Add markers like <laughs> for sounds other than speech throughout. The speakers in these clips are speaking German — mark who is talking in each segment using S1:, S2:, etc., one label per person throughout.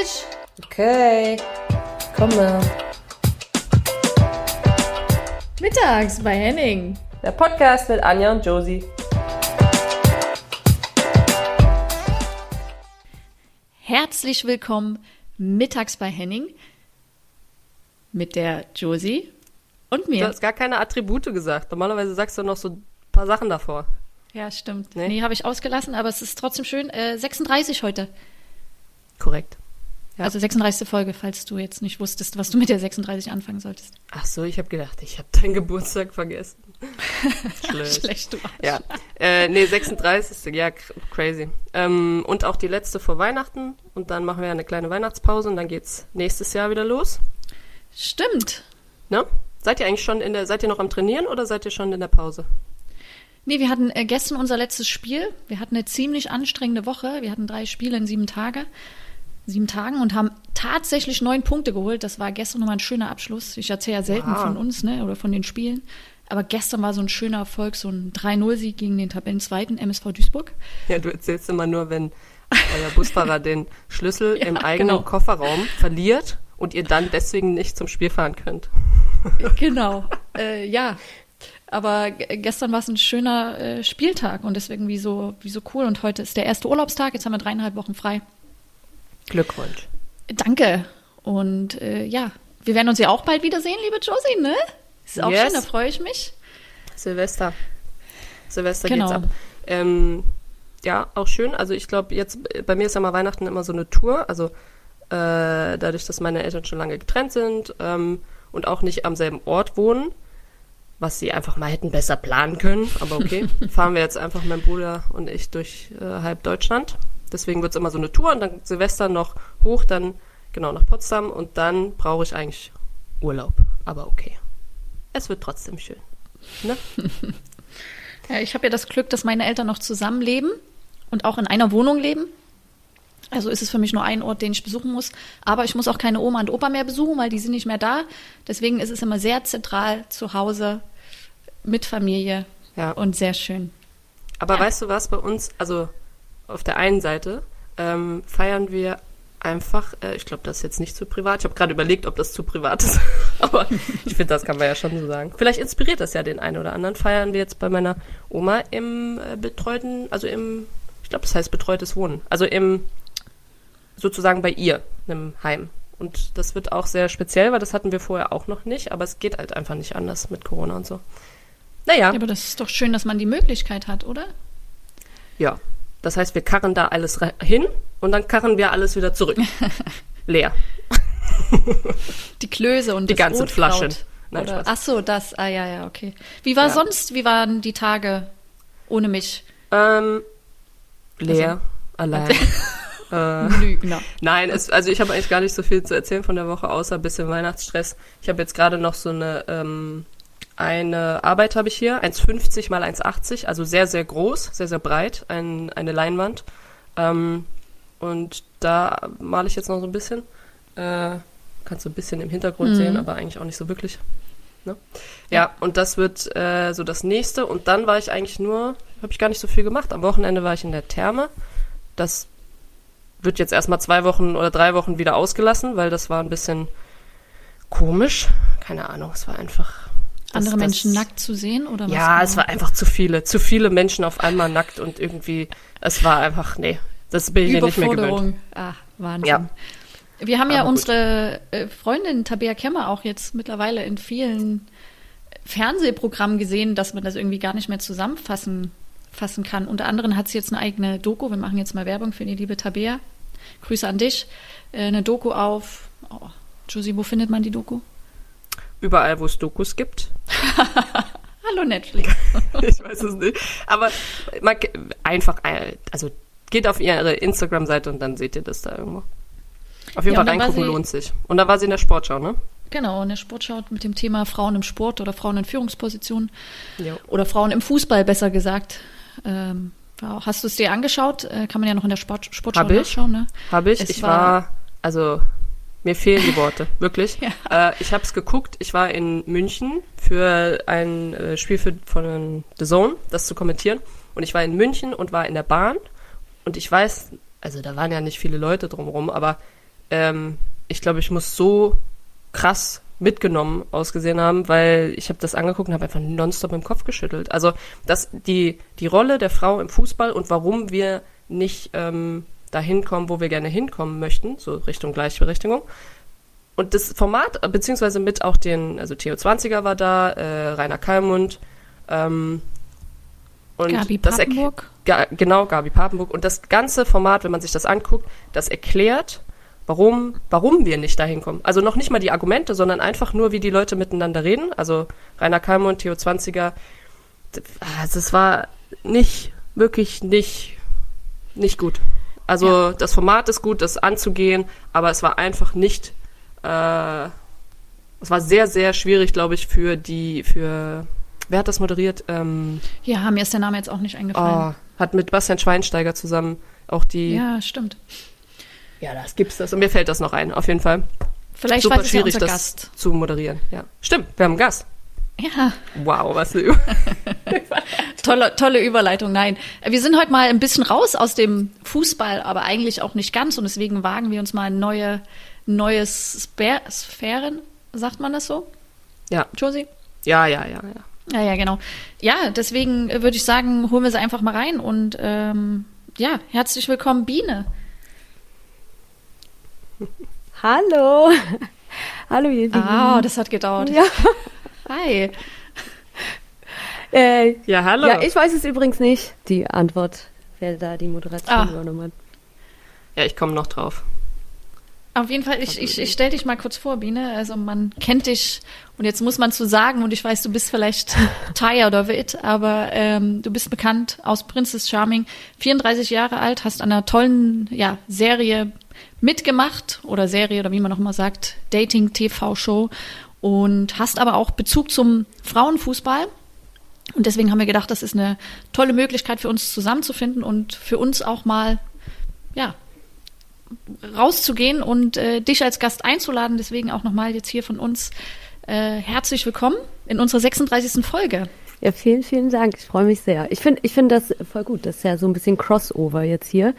S1: Tisch!
S2: Okay, komme.
S1: Mittags bei Henning.
S2: Der Podcast mit Anja und Josie.
S1: Herzlich willkommen mittags bei Henning mit der Josie und
S2: Du
S1: mir.
S2: hast gar keine Attribute gesagt. Normalerweise sagst du noch so ein paar Sachen davor.
S1: ja, stimmt.
S2: Nee.
S1: Nee, habe ich ausgelassen, aber es ist trotzdem schön. Äh, 36 heute.
S2: Korrekt. Ja.
S1: Also 36. Folge, falls du jetzt nicht wusstest, was du mit der 36 anfangen solltest.
S2: Ach so, ich habe gedacht, ich habe deinen Geburtstag vergessen. <laughs> Schlecht.
S1: Schlecht, du Arsch.
S2: Ja, äh, nee, 36. Ja, cr- crazy. Ähm, und auch die letzte vor Weihnachten. Und dann machen wir eine kleine Weihnachtspause und dann geht's nächstes Jahr wieder los.
S1: Stimmt.
S2: Ne? Seid ihr eigentlich schon in der, seid ihr noch am Trainieren oder seid ihr schon in der Pause?
S1: Nee, wir hatten äh, gestern unser letztes Spiel. Wir hatten eine ziemlich anstrengende Woche. Wir hatten drei Spiele in sieben Tage. Sieben Tagen und haben tatsächlich neun Punkte geholt. Das war gestern nochmal ein schöner Abschluss. Ich erzähle ja selten
S2: Wow.
S1: von uns, ne, oder von den Spielen. Aber gestern war so ein schöner Erfolg, so ein 3-0-Sieg gegen den Tabellenzweiten MSV Duisburg.
S2: Ja, du erzählst immer nur, wenn euer Busfahrer <laughs> den Schlüssel
S1: Ja,
S2: im eigenen
S1: genau.
S2: Kofferraum verliert und ihr dann deswegen nicht zum Spiel fahren könnt. <laughs>
S1: genau. Äh, ja. Aber gestern war es ein schöner äh, Spieltag und deswegen wie so, wie so cool. Und heute ist der erste Urlaubstag. Jetzt haben wir dreieinhalb Wochen frei.
S2: Glückwunsch.
S1: Danke. Und äh, ja, wir werden uns ja auch bald wiedersehen, liebe Josie, ne? Ist auch
S2: Yes.
S1: schön, da freue ich mich.
S2: Silvester. Silvester
S1: Genau.
S2: geht's ab. Ähm, ja, auch schön. Also ich glaube, jetzt bei mir ist ja mal Weihnachten immer so eine Tour. Also äh, dadurch, dass meine Eltern schon lange getrennt sind ähm, und auch nicht am selben Ort wohnen, was sie einfach mal hätten besser planen können. Aber okay, <laughs> fahren wir jetzt einfach mein Bruder und ich durch äh, halb Deutschland. Deswegen wird's immer so eine Tour und dann Silvester noch hoch, dann genau nach Potsdam und dann brauche ich eigentlich Urlaub. Aber okay. Es wird trotzdem schön. Ne? <laughs>
S1: Ja, ich habe ja das Glück, dass meine Eltern noch zusammenleben und auch in einer Wohnung leben. Also ist es für mich nur ein Ort, den ich besuchen muss. Aber ich muss auch keine Oma und Opa mehr besuchen, weil die sind nicht mehr da. Deswegen ist es immer sehr zentral zu Hause mit Familie
S2: Ja.
S1: und sehr schön.
S2: Aber
S1: Ja.
S2: weißt du was, bei uns, also auf der einen Seite ähm, feiern wir einfach, äh, ich glaube, das ist jetzt nicht zu privat. Ich habe gerade überlegt, ob das zu privat ist. <laughs> Aber ich finde, das kann man ja schon so sagen. Vielleicht inspiriert das ja den einen oder anderen. Feiern wir jetzt bei meiner Oma im äh, betreuten, also im, ich glaube, das heißt betreutes Wohnen. Also im, sozusagen bei ihr, einem Heim. Und das wird auch sehr speziell, weil das hatten wir vorher auch noch nicht. Aber es geht halt einfach nicht anders mit Corona und so. Naja.
S1: Ja, aber das ist doch schön, dass man die Möglichkeit hat, oder?
S2: Ja, das heißt, wir karren da alles hin und dann karren wir alles wieder zurück. <laughs> Leer. <laughs>
S1: Die Klöße und
S2: Die ganzen
S1: Rotkraut.
S2: Flaschen. Nein,
S1: Oder, ach so, das, ah ja, ja, okay. Wie war
S2: Ja.
S1: sonst, wie waren die Tage ohne mich?
S2: Ähm, leer, allein. <laughs> äh,
S1: Lügner.
S2: nein, es, also ich habe eigentlich gar nicht so viel zu erzählen von der Woche, außer ein bisschen Weihnachtsstress. Ich habe jetzt gerade noch so eine, ähm, eine Arbeit habe ich hier, 1,50 mal 1,80, also sehr, sehr groß, sehr, sehr breit, ein, eine Leinwand. Ähm, und da male ich jetzt noch so ein bisschen. Äh, kannst du ein bisschen im Hintergrund
S1: Mhm.
S2: sehen, aber eigentlich auch nicht so wirklich. Ne? Ja, und das wird äh, so das nächste. Und dann war ich eigentlich nur, habe ich gar nicht so viel gemacht. Am Wochenende war ich in der Therme. Das wird jetzt erstmal zwei Wochen oder drei Wochen wieder ausgelassen, weil das war ein bisschen komisch. Keine Ahnung, es war einfach.
S1: Andere
S2: das-
S1: Menschen nackt zu sehen oder was?
S2: Ja,
S1: genau?
S2: es war einfach zu viele. Zu viele Menschen auf einmal nackt und irgendwie, es war einfach, nee, das bin ich ja nicht mehr gewöhnt.
S1: Ah, Wahnsinn.
S2: Ja.
S1: Wir haben ja
S2: Aber gut.
S1: unsere äh, Freundin Tabea Kemmer auch jetzt mittlerweile in vielen Fernsehprogrammen gesehen, dass man das irgendwie gar nicht mehr zusammenfassen fassen kann. Unter anderem hat sie jetzt eine eigene Doku. Wir machen jetzt mal Werbung für die liebe Tabea. Grüße an dich. Äh, eine Doku auf. Oh, Josie, wo findet man die Doku?
S2: Überall, wo es Dokus gibt. <laughs>
S1: Hallo Netflix. <laughs>
S2: ich weiß es nicht. Aber man, einfach, äh, also geht auf ihre Instagram-Seite und dann seht ihr das da irgendwo. Auf jeden
S1: Ja,
S2: Fall reingucken lohnt sich. Und da war sie in der Sportschau, ne?
S1: Genau, in der Sportschau mit dem Thema Frauen im Sport oder Frauen in Führungspositionen. Oder Frauen im Fußball, besser gesagt. Ähm, hast du es dir angeschaut? Äh, kann man ja noch in der Sport, Sportschau
S2: Hab ich.
S1: nachschauen, ne?
S2: Habe ich.
S1: Es
S2: ich
S1: war-
S2: war, also mir fehlen die Worte, <laughs> wirklich.
S1: Ja.
S2: Äh, ich habe es geguckt. Ich war in München für ein äh, Spiel für, von The Zone, das zu kommentieren. Und ich war in München und war in der Bahn. Und ich weiß, also da waren ja nicht viele Leute drumherum, aber ähm, ich glaube, ich muss so krass mitgenommen ausgesehen haben, weil ich habe das angeguckt und habe einfach nonstop im Kopf geschüttelt. Also das, die, die Rolle der Frau im Fußball und warum wir nicht ähm, dahin kommen, wo wir gerne hinkommen möchten, so Richtung Gleichberechtigung. Und das Format, beziehungsweise mit auch den, also Theo 20er war da, äh, Rainer Kallmund, ähm,
S1: und Gabi Papenburg.
S2: Ga, genau, Gabi Papenburg. Und das ganze Format, wenn man sich das anguckt, das erklärt, warum, warum wir nicht dahin kommen. Also noch nicht mal die Argumente, sondern einfach nur, wie die Leute miteinander reden. Also Rainer Kallmund, Theo 20er. Das war nicht, wirklich nicht, nicht gut. Also ja. das Format ist gut, das anzugehen, aber es war einfach nicht, äh, es war sehr, sehr schwierig, glaube ich, für die, für, wer hat das moderiert? Ähm,
S1: ja, mir ist der Name jetzt auch nicht eingefallen.
S2: Oh, hat mit Bastian Schweinsteiger zusammen auch die.
S1: Ja, stimmt.
S2: Ja, das gibt's das. Und mir fällt das noch ein, auf jeden Fall.
S1: Vielleicht Super schwierig, ja das Gast.
S2: zu moderieren. Ja. Stimmt, wir haben einen Gast.
S1: Ja.
S2: Wow, was eine <laughs>
S1: tolle, tolle Überleitung. Nein, wir sind heute mal ein bisschen raus aus dem Fußball, aber eigentlich auch nicht ganz. Und deswegen wagen wir uns mal in neue, neue Sper Sphären. Sagt man das so?
S2: Ja.
S1: Josie?
S2: Ja, ja, ja, ja.
S1: Ja, ja, genau. Ja, deswegen würde ich sagen, holen wir sie einfach mal rein. Und ähm, ja, herzlich willkommen, Biene. <laughs>
S3: Hallo. <laughs> Hallo, ihr
S1: Lieben. Ah, das hat gedauert.
S3: Ja.
S1: Hi. <laughs>
S3: Äh, ja, hallo. Ja, ich weiß es übrigens nicht, die Antwort, wer da die Moderation ah. übernommen hat.
S2: Ja, ich komme noch drauf.
S1: Auf jeden Fall, ich, ich, ich stelle dich mal kurz vor, Biene. Also man kennt dich und jetzt muss man zu sagen, und ich weiß, du bist vielleicht tired of it, aber ähm, du bist bekannt aus Princess Charming, 34 Jahre alt, hast an einer tollen ja, Serie mitgemacht oder Serie oder wie man noch immer sagt, Dating-TV-Show und hast aber auch Bezug zum Frauenfußball. Und deswegen haben wir gedacht, das ist eine tolle Möglichkeit für uns zusammenzufinden und für uns auch mal, ja, rauszugehen und äh, dich als Gast einzuladen. Deswegen auch nochmal jetzt hier von uns äh, herzlich willkommen in unserer 36. Folge.
S3: Ja, vielen, vielen Dank. Ich freue mich sehr. Ich finde ich finde das voll gut. Das ist ja so ein bisschen Crossover jetzt hier.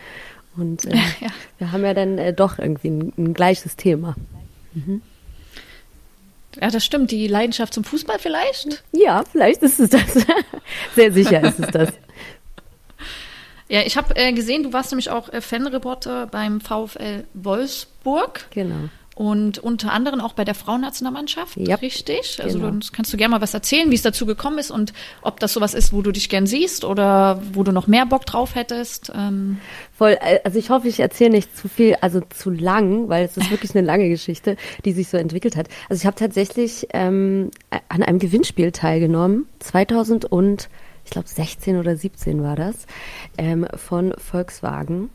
S3: Und äh, <laughs> ja. wir haben ja dann äh, doch irgendwie ein, ein gleiches Thema. Mhm.
S1: Ja, das stimmt. Die Leidenschaft zum Fußball vielleicht?
S3: Ja, vielleicht ist es das. <laughs> Sehr sicher ist es das.
S1: Ja, ich habe äh, gesehen, du warst nämlich auch äh, Fanreporter beim VfL Wolfsburg.
S3: Genau.
S1: Und unter anderem auch bei der Frauennationalmannschaft,
S3: yep.
S1: richtig? Also genau. du, kannst du gerne mal was erzählen, wie es dazu gekommen ist und ob das sowas ist, wo du dich gern siehst oder wo du noch mehr Bock drauf hättest. Ähm.
S3: Voll, äh, also ich hoffe, ich erzähle nicht zu viel, also zu lang, weil es ist <laughs> wirklich eine lange Geschichte, die sich so entwickelt hat. Also ich habe tatsächlich ähm, an einem Gewinnspiel teilgenommen, 2000 und ich glaube 16 oder 17 war das, ähm, von Volkswagen.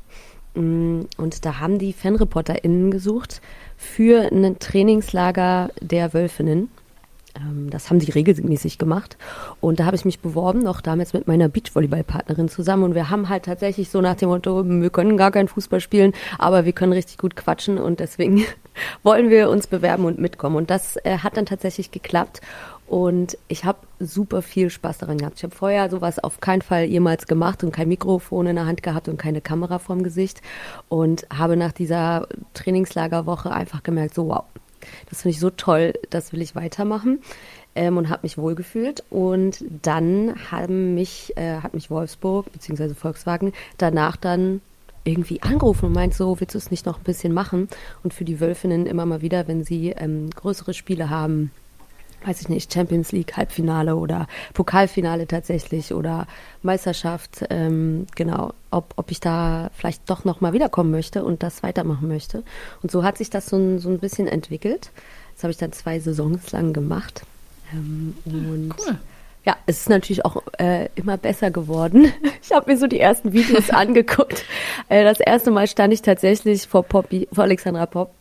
S3: Mm, und da haben die FanreporterInnen gesucht für ein Trainingslager der Wölfinnen. Ähm, das haben die regelmäßig gemacht. Und da habe ich mich beworben, noch damals mit meiner Beachvolleyballpartnerin zusammen. Und wir haben halt tatsächlich so nach dem Motto, wir können gar keinen Fußball spielen, aber wir können richtig gut quatschen. Und deswegen <laughs> wollen wir uns bewerben und mitkommen. Und das äh, hat dann tatsächlich geklappt. Und ich habe super viel Spaß daran gehabt. Ich habe vorher sowas auf keinen Fall jemals gemacht und kein Mikrofon in der Hand gehabt und keine Kamera vorm Gesicht. Und habe nach dieser Trainingslagerwoche einfach gemerkt, so wow, das finde ich so toll, das will ich weitermachen. Ähm, und habe mich wohlgefühlt. Und dann haben mich, äh, hat mich Wolfsburg bzw. Volkswagen danach dann irgendwie angerufen und meint so, willst du es nicht noch ein bisschen machen? Und für die Wölfinnen immer mal wieder, wenn sie ähm, größere Spiele haben, weiß ich nicht, Champions League Halbfinale oder Pokalfinale tatsächlich oder Meisterschaft, ähm, genau, ob, ob ich da vielleicht doch nochmal wiederkommen möchte und das weitermachen möchte. Und so hat sich das so ein, so ein bisschen entwickelt. Das habe ich dann zwei Saisons lang gemacht. Ähm, und cool. Ja, es ist natürlich auch äh, immer besser geworden. <laughs> Ich habe mir so die ersten Videos <laughs> angeguckt. Äh, das erste Mal stand ich tatsächlich vor Poppy, vor Alexandra Popp.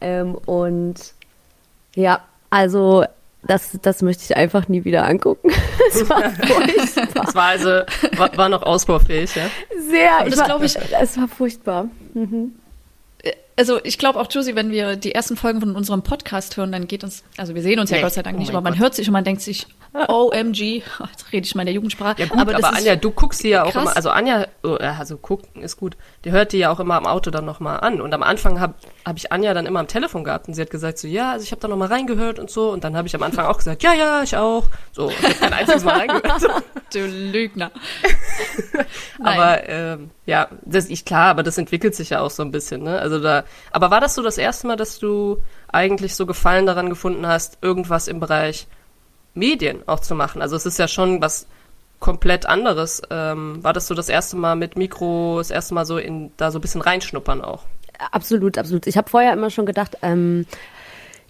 S3: Ähm, und ja, also das, das möchte ich einfach nie wieder angucken. <laughs>
S2: Es war <laughs> furchtbar. Es war also, war, war noch ausbaufähig, ja?
S3: Sehr, ich das glaube ich. Es war furchtbar. Mhm.
S1: Also ich glaube auch, Josie, wenn wir die ersten Folgen von unserem Podcast hören, dann geht uns, also wir sehen uns ja Gott sei Dank oh nicht, aber man Gott. hört sich und man denkt sich, OMG, <laughs> jetzt rede ich mal in der Jugendsprache.
S2: Ja gut, aber,
S1: aber
S2: Anja, du guckst sie ja auch
S1: krass.
S2: immer, also Anja, oh, also gucken ist gut, die hört die ja auch immer am Auto dann nochmal an. Und am Anfang habe hab ich Anja dann immer am Telefon gehabt und sie hat gesagt so, ja, also ich habe da nochmal reingehört und so. Und dann habe ich am Anfang auch gesagt, ja, ja, ich auch. So, ich habe kein einziges Mal reingehört. <laughs>
S1: Du Lügner. <laughs>
S2: aber ähm, ja, das ist klar, aber das entwickelt sich ja auch so ein bisschen, ne? Also da, aber war das so das erste Mal, dass du eigentlich so Gefallen daran gefunden hast, irgendwas im Bereich Medien auch zu machen? Also es ist ja schon was komplett anderes. Ähm, war das so das erste Mal mit Mikro, das erste Mal so in da so ein bisschen reinschnuppern auch?
S3: Absolut, absolut. Ich habe vorher immer schon gedacht, ähm,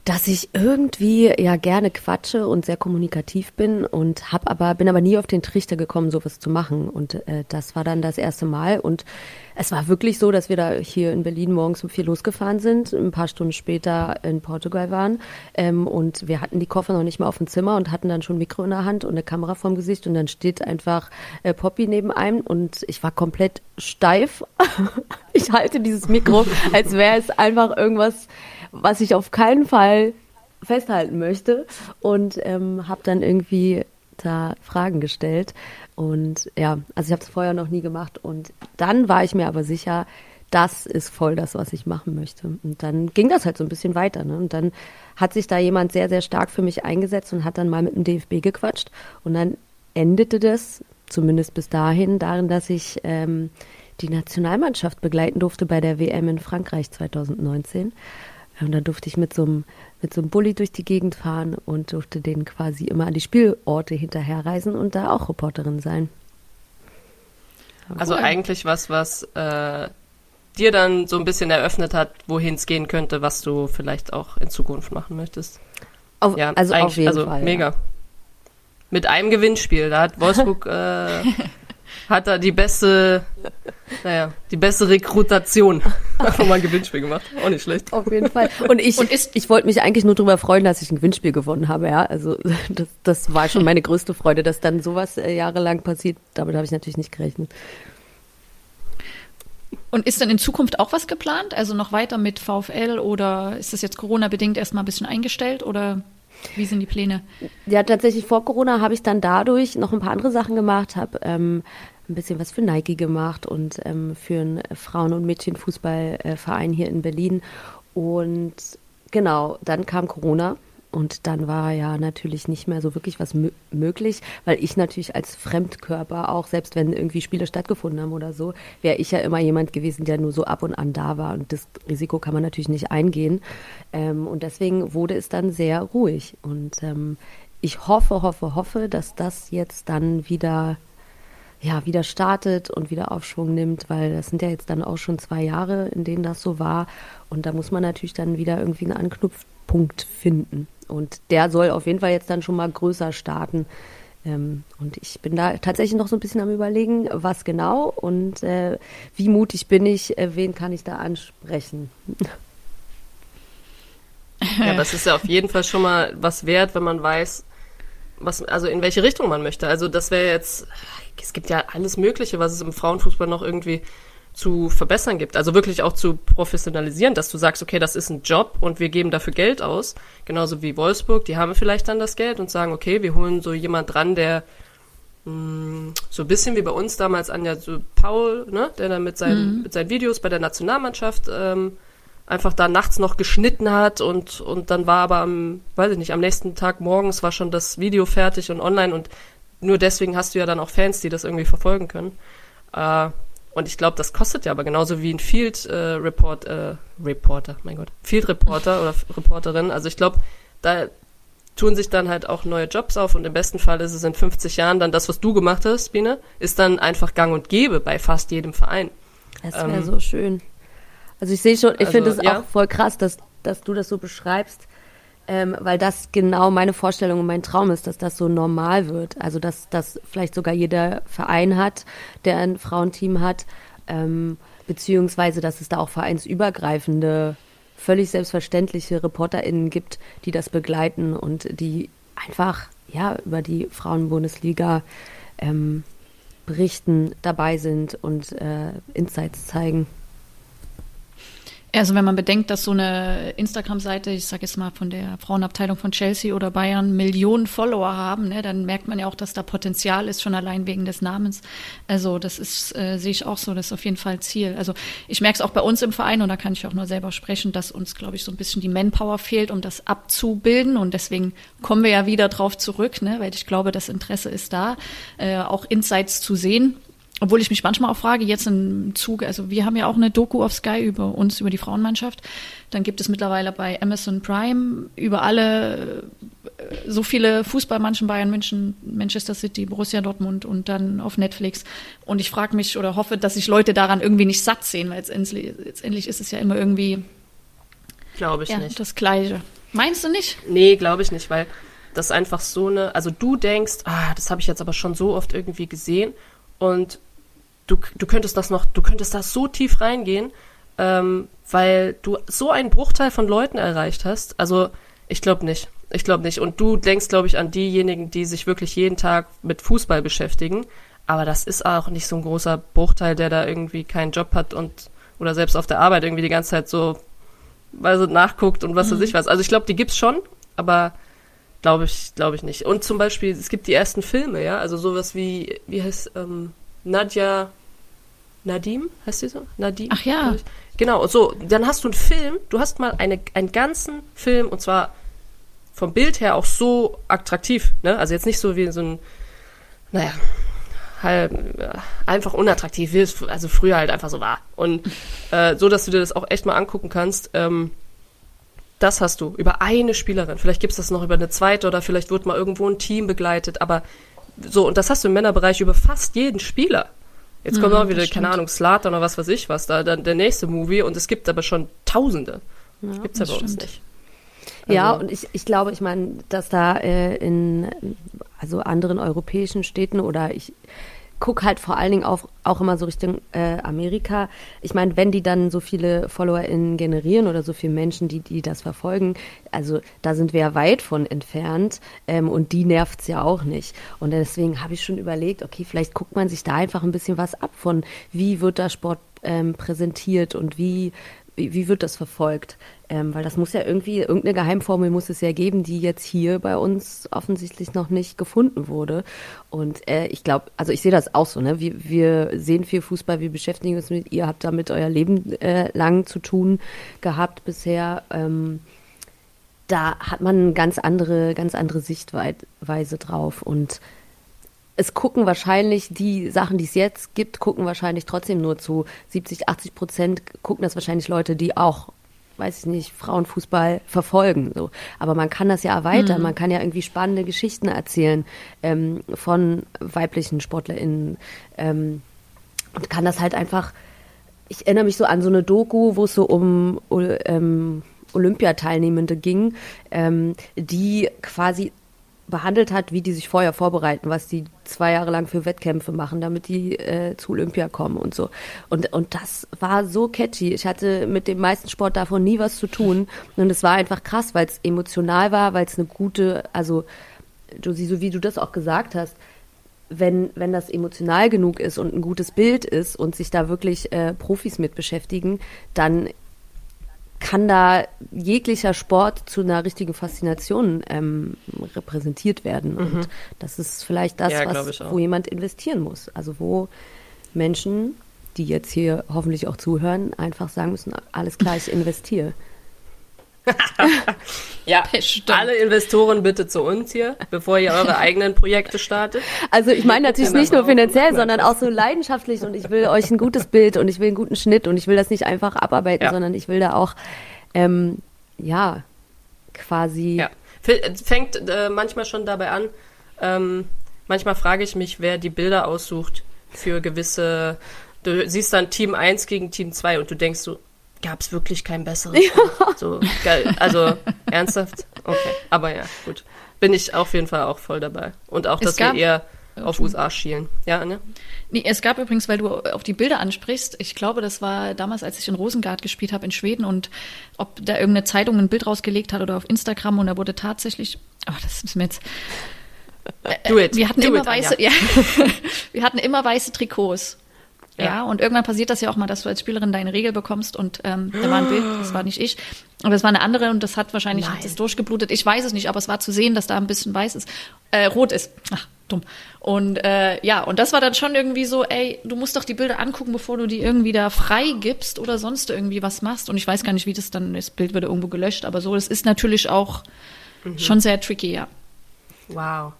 S3: dass ich irgendwie ja gerne quatsche und sehr kommunikativ bin und hab aber bin aber nie auf den Trichter gekommen, sowas zu machen. Und äh, das war dann das erste Mal. Und es war wirklich so, dass wir da hier in Berlin morgens um vier losgefahren sind, ein paar Stunden später in Portugal waren. Ähm, und wir hatten die Koffer noch nicht mal auf dem Zimmer und hatten dann schon ein Mikro in der Hand und eine Kamera vorm Gesicht. Und dann steht einfach äh, Poppy neben einem. Und ich war komplett steif. <laughs> ich halte dieses Mikro, als wäre es einfach irgendwas was ich auf keinen Fall festhalten möchte und ähm, habe dann irgendwie da Fragen gestellt und ja, also ich habe es vorher noch nie gemacht und dann war ich mir aber sicher, das ist voll das, was ich machen möchte. Und dann ging das halt so ein bisschen weiter. Ne? Und dann hat sich da jemand sehr, sehr stark für mich eingesetzt und hat dann mal mit dem DFB gequatscht. Und dann endete das, zumindest bis dahin, darin, dass ich ähm, die Nationalmannschaft begleiten durfte bei der WM in Frankreich 2019. Und dann durfte ich mit so einem, mit so einem Bulli durch die Gegend fahren und durfte denen quasi immer an die Spielorte hinterherreisen und da auch Reporterin sein.
S2: Also eigentlich was, was äh, dir dann so ein bisschen eröffnet hat, wohin es gehen könnte, was du vielleicht auch in Zukunft machen möchtest.
S3: Auf, ja, also auf jeden
S2: also
S3: Fall.
S2: Mega. Ja. Mit einem Gewinnspiel. Da hat Wolfsburg <laughs> äh, hat er die beste, naja, die beste Rekrutation. <laughs> Einfach mal ein Gewinnspiel gemacht. Auch nicht schlecht.
S3: Auf jeden Fall. Und ich, und ist, ich wollte mich eigentlich nur darüber freuen, dass ich ein Gewinnspiel gewonnen habe, ja. Also das, das war schon meine größte Freude, dass dann sowas äh, jahrelang passiert. Damit habe ich natürlich nicht gerechnet.
S1: Und ist dann in Zukunft auch was geplant? Also noch weiter mit VfL oder ist das jetzt Corona-bedingt erstmal ein bisschen eingestellt oder wie sind die Pläne?
S3: Ja, tatsächlich vor Corona habe ich dann dadurch noch ein paar andere Sachen gemacht, habe ähm, ein bisschen was für Nike gemacht und ähm, für einen Frauen- und Mädchenfußballverein hier in Berlin. Und genau, dann kam Corona und dann war ja natürlich nicht mehr so wirklich was möglich, weil ich natürlich als Fremdkörper auch, selbst wenn irgendwie Spiele stattgefunden haben oder so, wäre ich ja immer jemand gewesen, der nur so ab und an da war. Und das Risiko kann man natürlich nicht eingehen. Ähm, und deswegen wurde es dann sehr ruhig. Und ähm, ich hoffe, hoffe, hoffe, dass das jetzt dann wieder ja, wieder startet und wieder Aufschwung nimmt, weil das sind ja jetzt dann auch schon zwei Jahre, in denen das so war. Und da muss man natürlich dann wieder irgendwie einen Anknüpfpunkt finden. Und der soll auf jeden Fall jetzt dann schon mal größer starten. Ähm, und ich bin da tatsächlich noch so ein bisschen am Überlegen, was genau und äh, wie mutig bin ich, äh, wen kann ich da ansprechen.
S2: Ja, das ist ja auf jeden Fall schon mal was wert, wenn man weiß, was, also in welche Richtung man möchte. Also das wäre jetzt, es gibt ja alles Mögliche, was es im Frauenfußball noch irgendwie zu verbessern gibt. Also wirklich auch zu professionalisieren, dass du sagst, okay, das ist ein Job und wir geben dafür Geld aus. Genauso wie Wolfsburg, die haben vielleicht dann das Geld und sagen, okay, wir holen so jemand dran, der mh, mm, so ein bisschen wie bei uns damals an ja so Paul, ne, der dann mit seinen, mhm. mit seinen Videos bei der Nationalmannschaft ähm, einfach da nachts noch geschnitten hat und, und dann war aber am, weiß ich nicht, am nächsten Tag morgens war schon das Video fertig und online und nur deswegen hast du ja dann auch Fans, die das irgendwie verfolgen können. Äh, und ich glaube, das kostet ja aber genauso wie ein Field äh, Report, äh, Reporter, mein Gott, Field Reporter oder Reporterin. Also ich glaube, da tun sich dann halt auch neue Jobs auf und im besten Fall ist es in 50 Jahren dann das, was du gemacht hast, Biene, ist dann einfach gang und gäbe bei fast jedem Verein.
S3: Das wäre ähm, so schön. Also ich sehe schon, ich also, finde es ja. auch voll krass, dass, dass du das so beschreibst, ähm, weil das genau meine Vorstellung und mein Traum ist, dass das so normal wird. Also dass das vielleicht sogar jeder Verein hat, der ein Frauenteam hat, ähm, beziehungsweise dass es da auch vereinsübergreifende, völlig selbstverständliche ReporterInnen gibt, die das begleiten und die einfach ja über die Frauenbundesliga ähm, berichten, dabei sind und äh, Insights zeigen.
S1: Also wenn man bedenkt, dass so eine Instagram-Seite, ich sage jetzt mal von der Frauenabteilung von Chelsea oder Bayern, Millionen Follower haben, ne, dann merkt man ja auch, dass da Potenzial ist, schon allein wegen des Namens. Also das ist, äh, sehe ich auch so, das ist auf jeden Fall Ziel. Also ich merke es auch bei uns im Verein und da kann ich auch nur selber sprechen, dass uns, glaube ich, so ein bisschen die Manpower fehlt, um das abzubilden und deswegen kommen wir ja wieder drauf zurück, ne, weil ich glaube, das Interesse ist da, äh, auch Insights zu sehen obwohl ich mich manchmal auch frage, jetzt im Zuge, also wir haben ja auch eine Doku auf Sky über uns, über die Frauenmannschaft. Dann gibt es mittlerweile bei Amazon Prime über alle äh, so viele Fußballmannschaften, Bayern München, Manchester City, Borussia Dortmund und dann auf Netflix. Und ich frage mich oder hoffe, dass sich Leute daran irgendwie nicht satt sehen, weil letztendlich, letztendlich ist es ja immer irgendwie
S2: glaube ich
S1: ja,
S2: nicht.
S1: das Gleiche. Meinst du nicht?
S2: Nee, glaube ich nicht, weil das einfach so eine, also du denkst, ah, das habe ich jetzt aber schon so oft irgendwie gesehen und du, du könntest das noch, du könntest da so tief reingehen, ähm, weil du so einen Bruchteil von Leuten erreicht hast. Also ich glaube nicht. Ich glaube nicht. Und du denkst, glaube ich, an diejenigen, die sich wirklich jeden Tag mit Fußball beschäftigen. Aber das ist auch nicht so ein großer Bruchteil, der da irgendwie keinen Job hat und oder selbst auf der Arbeit irgendwie die ganze Zeit so weil sie nachguckt und was mhm. weiß ich was. Also ich glaube, die gibt's schon, aber glaube ich, glaube ich nicht. Und zum Beispiel, es gibt die ersten Filme, ja, also sowas wie, wie heißt ähm, Nadja Nadim, heißt die so? Nadim?
S1: Ach ja.
S2: Genau, so, dann hast du einen Film, du hast mal eine, einen ganzen Film und zwar vom Bild her auch so attraktiv, ne? Also jetzt nicht so wie so ein, naja, halb, äh, einfach unattraktiv, wie es also früher halt einfach so war. Und <laughs> äh, so, dass du dir das auch echt mal angucken kannst. Ähm, das hast du über eine Spielerin. Vielleicht gibt es das noch über eine zweite oder vielleicht wird mal irgendwo ein Team begleitet, aber so, und das hast du im Männerbereich über fast jeden Spieler. Jetzt kommt mhm, auch wieder, keine Ahnung, Slatan oder was weiß ich was, da dann der nächste Movie und es gibt aber schon Tausende. Ja, gibt's ja bei stimmt. uns nicht.
S3: Also, ja, und ich, ich glaube, ich meine, dass da äh, in also anderen europäischen Städten oder ich gucke halt vor allen Dingen auch, auch immer so Richtung äh, Amerika. Ich meine, wenn die dann so viele FollowerInnen generieren oder so viele Menschen, die, die das verfolgen, also da sind wir ja weit von entfernt ähm, und die nervt es ja auch nicht. Und deswegen habe ich schon überlegt, okay, vielleicht guckt man sich da einfach ein bisschen was ab von, wie wird da Sport ähm, präsentiert und wie, wie, wie wird das verfolgt? Ähm, weil das muss ja irgendwie, irgendeine Geheimformel muss es ja geben, die jetzt hier bei uns offensichtlich noch nicht gefunden wurde. Und äh, ich glaube, also ich sehe das auch so, ne? Wir, wir sehen viel Fußball, wir beschäftigen uns mit, ihr habt damit euer Leben äh, lang zu tun gehabt bisher. Ähm, da hat man eine ganz andere, ganz andere Sichtweise drauf. Und es gucken wahrscheinlich die Sachen, die es jetzt gibt, gucken wahrscheinlich trotzdem nur zu 70, 80 Prozent, gucken das wahrscheinlich Leute, die auch weiß ich nicht, Frauenfußball verfolgen. So. Aber man kann das ja erweitern, mhm. man kann ja irgendwie spannende Geschichten erzählen ähm, von weiblichen SportlerInnen ähm, und kann das halt einfach, ich erinnere mich so an so eine Doku, wo es so um ähm, Olympiateilnehmende ging, ähm, die quasi behandelt hat, wie die sich vorher vorbereiten, was die zwei Jahre lang für Wettkämpfe machen, damit die äh, zu Olympia kommen und so. Und, und das war so catchy. Ich hatte mit dem meisten Sport davon nie was zu tun. Und es war einfach krass, weil es emotional war, weil es eine gute, also Josie, so wie du das auch gesagt hast, wenn, wenn das emotional genug ist und ein gutes Bild ist und sich da wirklich äh, Profis mit beschäftigen, dann kann da jeglicher Sport zu einer richtigen Faszination ähm, repräsentiert werden. Mhm. Und das ist vielleicht das, ja, was, wo jemand investieren muss. Also wo Menschen, die jetzt hier hoffentlich auch zuhören, einfach sagen müssen, alles klar, ich investiere. <laughs>
S2: ja, Bestimmt. alle Investoren bitte zu uns hier, bevor ihr eure eigenen Projekte startet.
S3: Also ich meine natürlich nicht nur finanziell, sondern auch so leidenschaftlich und ich will euch ein gutes Bild und ich will einen guten Schnitt und ich will das nicht einfach abarbeiten, ja. sondern ich will da auch, ähm, ja, quasi. Ja,
S2: fängt äh, manchmal schon dabei an. Ähm, manchmal frage ich mich, wer die Bilder aussucht für gewisse. Du siehst dann Team 1 gegen Team 2 und du denkst so, gab es wirklich kein besseres. Ja. So, geil. Also <laughs> ernsthaft? Okay. Aber ja, gut. Bin ich auf jeden Fall auch voll dabei. Und auch, dass wir eher auf USA schielen. Ja, ne?
S1: Nee, es gab übrigens, weil du auf die Bilder ansprichst, ich glaube, das war damals, als ich in Rosengard gespielt habe in Schweden und ob da irgendeine Zeitung ein Bild rausgelegt hat oder auf Instagram und da wurde tatsächlich, oh, das ist mir jetzt.
S2: Do it.
S1: Wir hatten
S2: Do
S1: immer it, weiße, ja. <laughs> wir hatten immer weiße Trikots. Ja. ja. und irgendwann passiert das ja auch mal, dass du als Spielerin deine Regel bekommst und ähm, da war ein Bild, das war nicht ich, aber es war eine andere und das hat wahrscheinlich das durchgeblutet. Ich weiß es nicht, aber es war zu sehen, dass da ein bisschen weiß ist, äh, rot ist. Ach, dumm. Und äh, ja, und das war dann schon irgendwie so, ey, du musst doch die Bilder angucken, bevor du die irgendwie da frei gibst oder sonst irgendwie was machst. Und ich weiß gar nicht, wie das dann, das Bild wird irgendwo gelöscht, aber so, das ist natürlich auch mhm. schon sehr tricky, ja.
S2: Wow.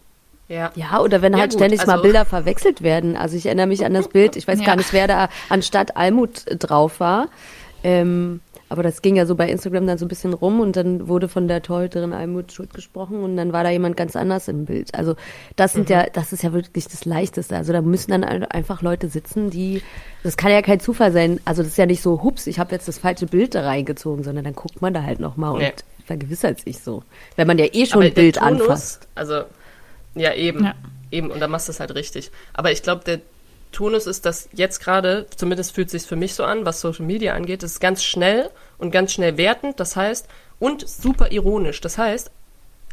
S2: Ja.
S3: ja, oder wenn ja, halt gut, ständig also mal Bilder verwechselt werden. Also ich erinnere mich an das Bild, ich weiß <laughs> ja. gar nicht, wer da anstatt Almut drauf war. Ähm, aber das ging ja so bei Instagram dann so ein bisschen rum und dann wurde von der Torhüterin Almut Schuld gesprochen und dann war da jemand ganz anders im Bild. Also das sind mhm. ja, das ist ja wirklich das Leichteste. Also da müssen dann einfach Leute sitzen, die, das kann ja kein Zufall sein. Also das ist ja nicht so, hups, ich habe jetzt das falsche Bild da reingezogen, sondern dann guckt man da halt nochmal und vergewissert sich so. Wenn man ja eh schon ein Bild Tonus, anfasst.
S2: Also ja, eben. Ja. Eben, und dann machst du es halt richtig. Aber ich glaube, der Tonus ist, dass jetzt gerade, zumindest fühlt es sich für mich so an, was Social Media angeht, ist ganz schnell und ganz schnell wertend, das heißt, und super ironisch. Das heißt,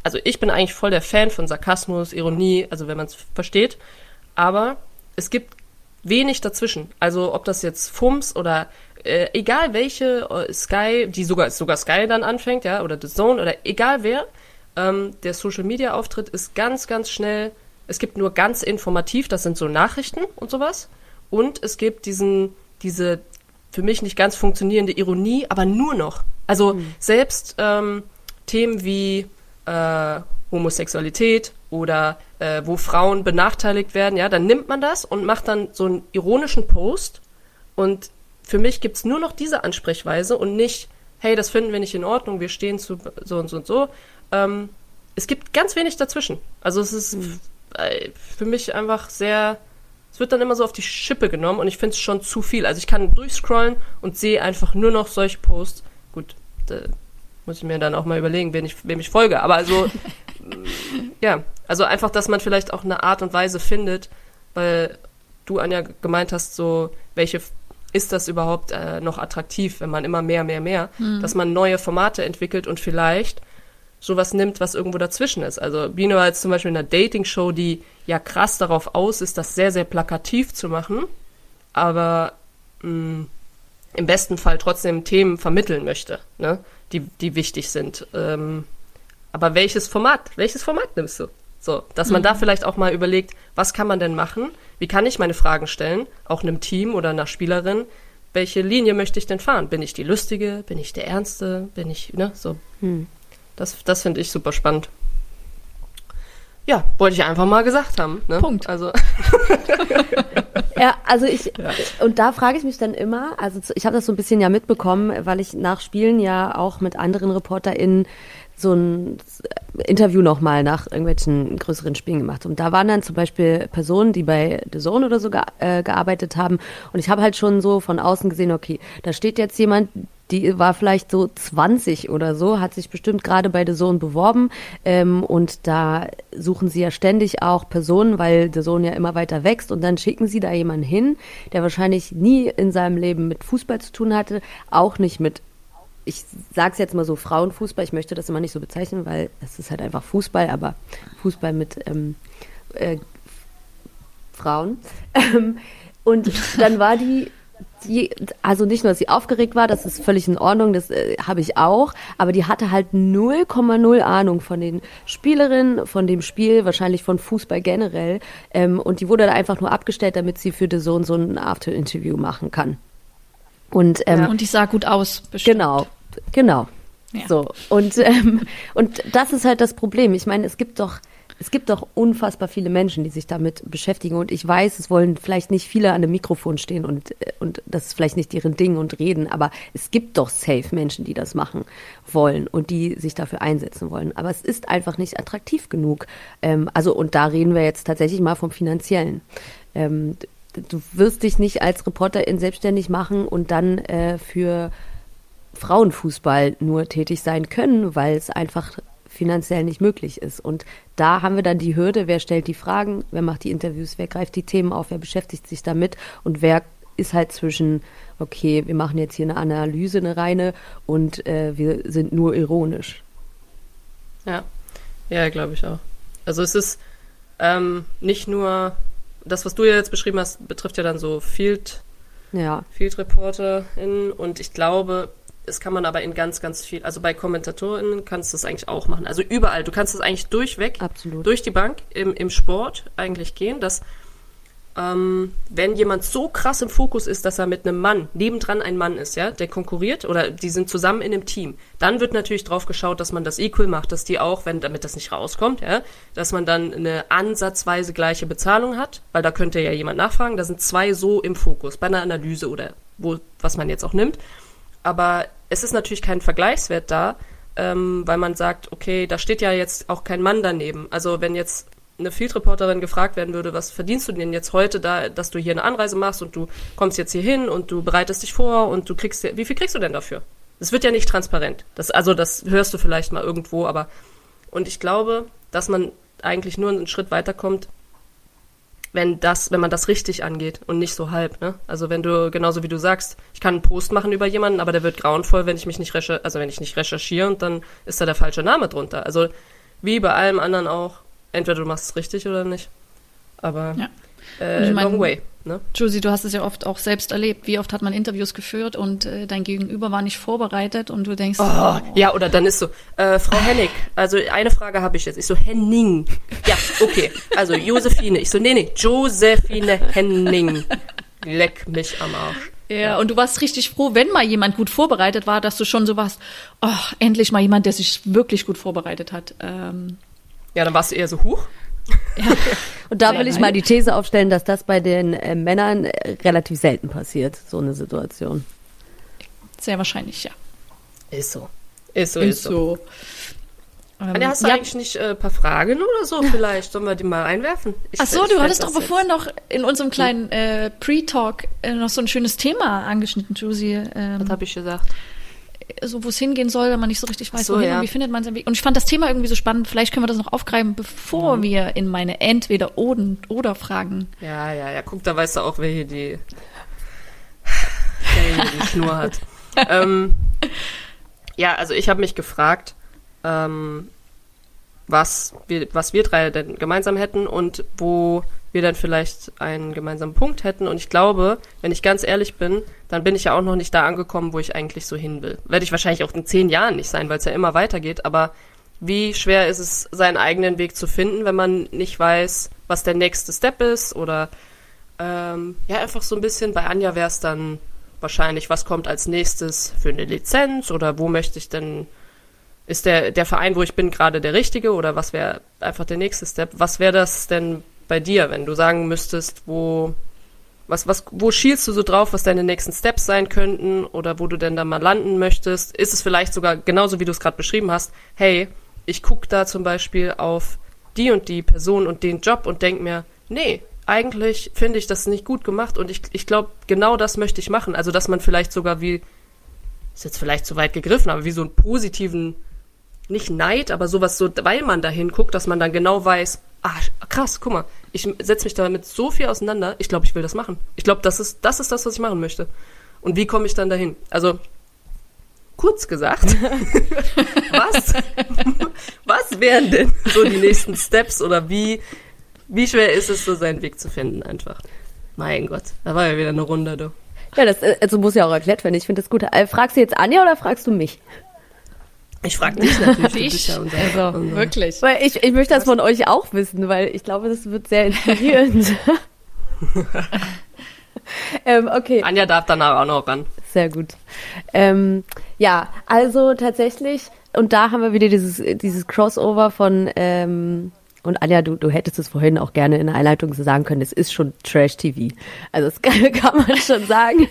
S2: also ich bin eigentlich voll der Fan von Sarkasmus, Ironie, also wenn man es versteht, aber es gibt wenig dazwischen. Also ob das jetzt Fums oder äh, egal welche äh, Sky, die sogar sogar Sky dann anfängt, ja, oder The Zone oder egal wer, ähm, der Social-Media-Auftritt ist ganz, ganz schnell. Es gibt nur ganz informativ, das sind so Nachrichten und sowas. Und es gibt diesen, diese für mich nicht ganz funktionierende Ironie, aber nur noch. Also mhm. selbst ähm, Themen wie äh, Homosexualität oder äh, wo Frauen benachteiligt werden, ja, dann nimmt man das und macht dann so einen ironischen Post. Und für mich gibt es nur noch diese Ansprechweise und nicht, hey, das finden wir nicht in Ordnung, wir stehen zu so und so und so, ähm, es gibt ganz wenig dazwischen. Also es ist mhm. für mich einfach sehr, es wird dann immer so auf die Schippe genommen und ich finde es schon zu viel. Also ich kann durchscrollen und sehe einfach nur noch solche Posts. Gut, da muss ich mir dann auch mal überlegen, wen ich, wem ich folge. Aber also, <laughs> ja, also einfach, dass man vielleicht auch eine Art und Weise findet, weil du, Anja, gemeint hast, so, welche ist das überhaupt äh, noch attraktiv, wenn man immer mehr, mehr, mehr, mhm. dass man neue Formate entwickelt und vielleicht sowas nimmt, was irgendwo dazwischen ist. Also Bino war jetzt zum Beispiel in einer Dating-Show, die ja krass darauf aus ist, das sehr, sehr plakativ zu machen, aber mh, mm, im besten Fall trotzdem Themen vermitteln möchte, ne? die, die wichtig sind. Ähm, aber welches Format, welches Format nimmst du? So, dass man mhm. da vielleicht auch mal überlegt, was kann man denn machen? Wie kann ich meine Fragen stellen? Auch einem Team oder einer Spielerin. Welche Linie möchte ich denn fahren? Bin ich die Lustige? Bin ich der Ernste? Bin ich, ne, so. Mhm. Das, das finde ich super spannend. Ja, wollte ich einfach mal gesagt haben. Ne?
S1: Punkt.
S2: Also. <laughs>
S3: ja, also ich, ja. und da frage ich mich dann immer, also ich habe das so ein bisschen ja mitbekommen, weil ich nach Spielen ja auch mit anderen ReporterInnen so ein Interview nochmal nach irgendwelchen größeren Spielen gemacht. Und da waren dann zum Beispiel Personen, die bei The Zone oder so ge äh, gearbeitet haben. Und ich habe halt schon so von außen gesehen, okay, da steht jetzt jemand, die war vielleicht so 20 oder so, hat sich bestimmt gerade bei The Zone beworben. Ähm, und da suchen sie ja ständig auch Personen, weil The Zone ja immer weiter wächst. Und dann schicken sie da jemanden hin, der wahrscheinlich nie in seinem Leben mit Fußball zu tun hatte, auch nicht mit ich sage es jetzt mal so, Frauenfußball, ich möchte das immer nicht so bezeichnen, weil es ist halt einfach Fußball, aber Fußball mit ähm, äh, Frauen. <laughs> und dann war die die, also nicht nur, dass sie aufgeregt war, das ist völlig in Ordnung, das äh, habe ich auch, aber die hatte halt 0,0 Ahnung von den Spielerinnen, von dem Spiel, wahrscheinlich von Fußball generell. Ähm, und die wurde da einfach nur abgestellt, damit sie für The Zone so ein After-Interview machen kann.
S1: Und, ähm, ja, und die sah gut aus,
S3: bestimmt. Genau, genau. Ja. So. Und, ähm, und das ist halt das Problem. Ich meine, es gibt doch es gibt doch unfassbar viele Menschen, die sich damit beschäftigen. Und ich weiß, es wollen vielleicht nicht viele an dem Mikrofon stehen und, und das ist vielleicht nicht deren Ding und reden, aber es gibt doch safe Menschen, die das machen wollen und die sich dafür einsetzen wollen. Aber es ist einfach nicht attraktiv genug. Ähm, also, und da reden wir jetzt tatsächlich mal vom Finanziellen. Ähm, du wirst dich nicht als Reporterin selbstständig machen und dann äh, für Frauenfußball nur tätig sein können, weil es einfach finanziell nicht möglich ist. Und da haben wir dann die Hürde, wer stellt die Fragen, wer macht die Interviews, wer greift die Themen auf, wer beschäftigt sich damit und wer ist halt zwischen, okay, wir machen jetzt hier eine Analyse, eine reine und äh, wir sind nur ironisch.
S2: Ja, ja, glaube ich auch. Also es ist ähm, nicht nur, das, was du ja jetzt beschrieben hast, betrifft ja dann so Field
S3: Ja.
S2: Field ReporterInnen und ich glaube, das kann man aber in ganz, ganz viel, also bei KommentatorInnen kannst du das eigentlich auch machen. Also überall, du kannst das eigentlich durchweg,
S3: Absolut.
S2: durch die Bank im, im Sport eigentlich gehen, dass ähm, wenn jemand so krass im Fokus ist, dass er mit einem Mann, nebendran ein Mann ist, ja, der konkurriert oder die sind zusammen in einem Team, dann wird natürlich drauf geschaut, dass man das equal macht, dass die auch, wenn, damit das nicht rauskommt, ja, dass man dann eine ansatzweise gleiche Bezahlung hat, weil da könnte ja jemand nachfragen, da sind zwei so im Fokus, bei einer Analyse oder wo, was man jetzt auch nimmt. Aber es ist natürlich kein Vergleichswert da, ähm, weil man sagt, okay, da steht ja jetzt auch kein Mann daneben. Also wenn jetzt eine Field Reporterin gefragt werden würde, was verdienst du denn jetzt heute da, dass du hier eine Anreise machst und du kommst jetzt hier hin und du bereitest dich vor und du kriegst, wie viel kriegst du denn dafür? Das wird ja nicht transparent. Das, also das hörst du vielleicht mal irgendwo, aber und ich glaube, dass man eigentlich nur einen Schritt weiterkommt, wenn das, wenn man das richtig angeht und nicht so halb, ne? Also wenn du, genauso wie du sagst, ich kann einen Post machen über jemanden, aber der wird grauenvoll, wenn ich mich nicht recherchiere, also wenn ich nicht recherchiere und dann ist da der falsche Name drunter. Also wie bei allem anderen auch, entweder du machst es richtig oder nicht. Aber
S1: Ja.
S2: äh,
S1: ich mein-
S2: long way, ne?
S1: Josie, du hast es ja oft auch selbst erlebt. Wie oft hat man Interviews geführt und äh, dein Gegenüber war nicht vorbereitet und du denkst,
S2: Oh, ja, oder dann ist so, äh, Frau Hennig, also eine Frage habe ich jetzt. Ich so, Henning. Ja, okay. Also Josephine. Ich so, nee, nee, Josephine Henning. Leck mich am Arsch.
S1: Ja, und du warst richtig froh, wenn mal jemand gut vorbereitet war, dass du schon so warst, oh, endlich mal jemand, der sich wirklich gut vorbereitet hat. Ähm,
S2: Ja, dann warst du eher so, huch.
S3: Und da will ich mal die These aufstellen, dass das bei den äh, Männern äh, relativ selten passiert, so eine Situation.
S1: sehr wahrscheinlich, ja.
S2: Ist so. Ist so, ist, so.
S1: Ähm,
S2: Anja, hast du
S1: ja,
S2: eigentlich nicht ein äh, paar Fragen oder so <laughs> vielleicht? Sollen wir die mal einwerfen? Ich,
S1: Ach so, du hattest doch
S2: jetzt-
S1: vorhin noch in unserem kleinen äh, Pre-Talk äh, noch so ein schönes Thema angeschnitten, Josie. Ähm,
S2: Was habe ich gesagt?
S1: So wo es hingehen soll, wenn man nicht so richtig weiß,
S2: so,
S1: wohin
S2: ja.
S1: und wie findet man seinen Weg. Und ich fand das Thema irgendwie so spannend. Vielleicht können wir das noch aufgreifen, bevor wir in meine entweder oder, oder Fragen.
S2: Ja, ja, ja. Guck, da weißt du auch, wer hier die, wer hier die Schnur hat. <laughs> ähm, ja, also ich habe mich gefragt, ähm, was wir, was wir drei denn gemeinsam hätten und wo wir dann vielleicht einen gemeinsamen Punkt hätten. Und ich glaube, wenn ich ganz ehrlich bin, dann bin ich ja auch noch nicht da angekommen, wo ich eigentlich so hin will. Werde ich wahrscheinlich auch in zehn Jahren nicht sein, weil es ja immer weitergeht. Aber wie schwer ist es, seinen eigenen Weg zu finden, wenn man nicht weiß, was der nächste Step ist oder ähm, ja, einfach so ein bisschen, bei Anja wäre es dann wahrscheinlich, was kommt als nächstes für eine Lizenz oder wo möchte ich denn, ist der, der Verein, wo ich bin, gerade der richtige oder was wäre einfach der nächste Step? Was wäre das denn bei dir, wenn du sagen müsstest, wo, was, was, wo schielst du so drauf, was deine nächsten Steps sein könnten oder wo du denn da mal landen möchtest? Ist es vielleicht sogar genauso, wie du es gerade beschrieben hast, hey, ich gucke da zum Beispiel auf die und die Person und den Job und denk mir, nee, eigentlich finde ich das nicht gut gemacht und ich, ich glaube, genau das möchte ich machen. Also, dass man vielleicht sogar wie, ist jetzt vielleicht zu weit gegriffen, aber wie so einen positiven, nicht Neid, aber sowas so, weil man da hinguckt, dass man dann genau weiß, ah, krass, guck mal, ich setze mich damit so viel auseinander, ich glaube, ich will das machen. Ich glaube, das ist, das ist das, was ich machen möchte. Und wie komme ich dann dahin? Also, kurz gesagt, <laughs> was, <laughs> was wären denn so die nächsten Steps oder wie, wie schwer ist es, so seinen Weg zu finden einfach? Mein Gott, da war ja wieder eine Runde, du.
S3: Ja, das äh, also muss ja auch erklärt werden. Ich finde das gut. Äh, fragst du jetzt Anja oder fragst du mich?
S2: Ich frage dich natürlich, <laughs>
S1: Ich?
S2: ja unser,
S1: Also,
S2: unser
S1: wirklich.
S3: Weil ich, ich möchte das von euch auch wissen, weil ich glaube, das wird sehr inspirierend. <laughs> ähm, okay.
S2: Anja darf danach auch noch ran.
S3: Sehr gut. Ähm, ja, also tatsächlich, und da haben wir wieder dieses, dieses Crossover von, ähm, und Anja, du, du hättest es vorhin auch gerne in der Einleitung so sagen können, es ist schon Trash-TV. Also das <laughs> kann, kann man schon sagen.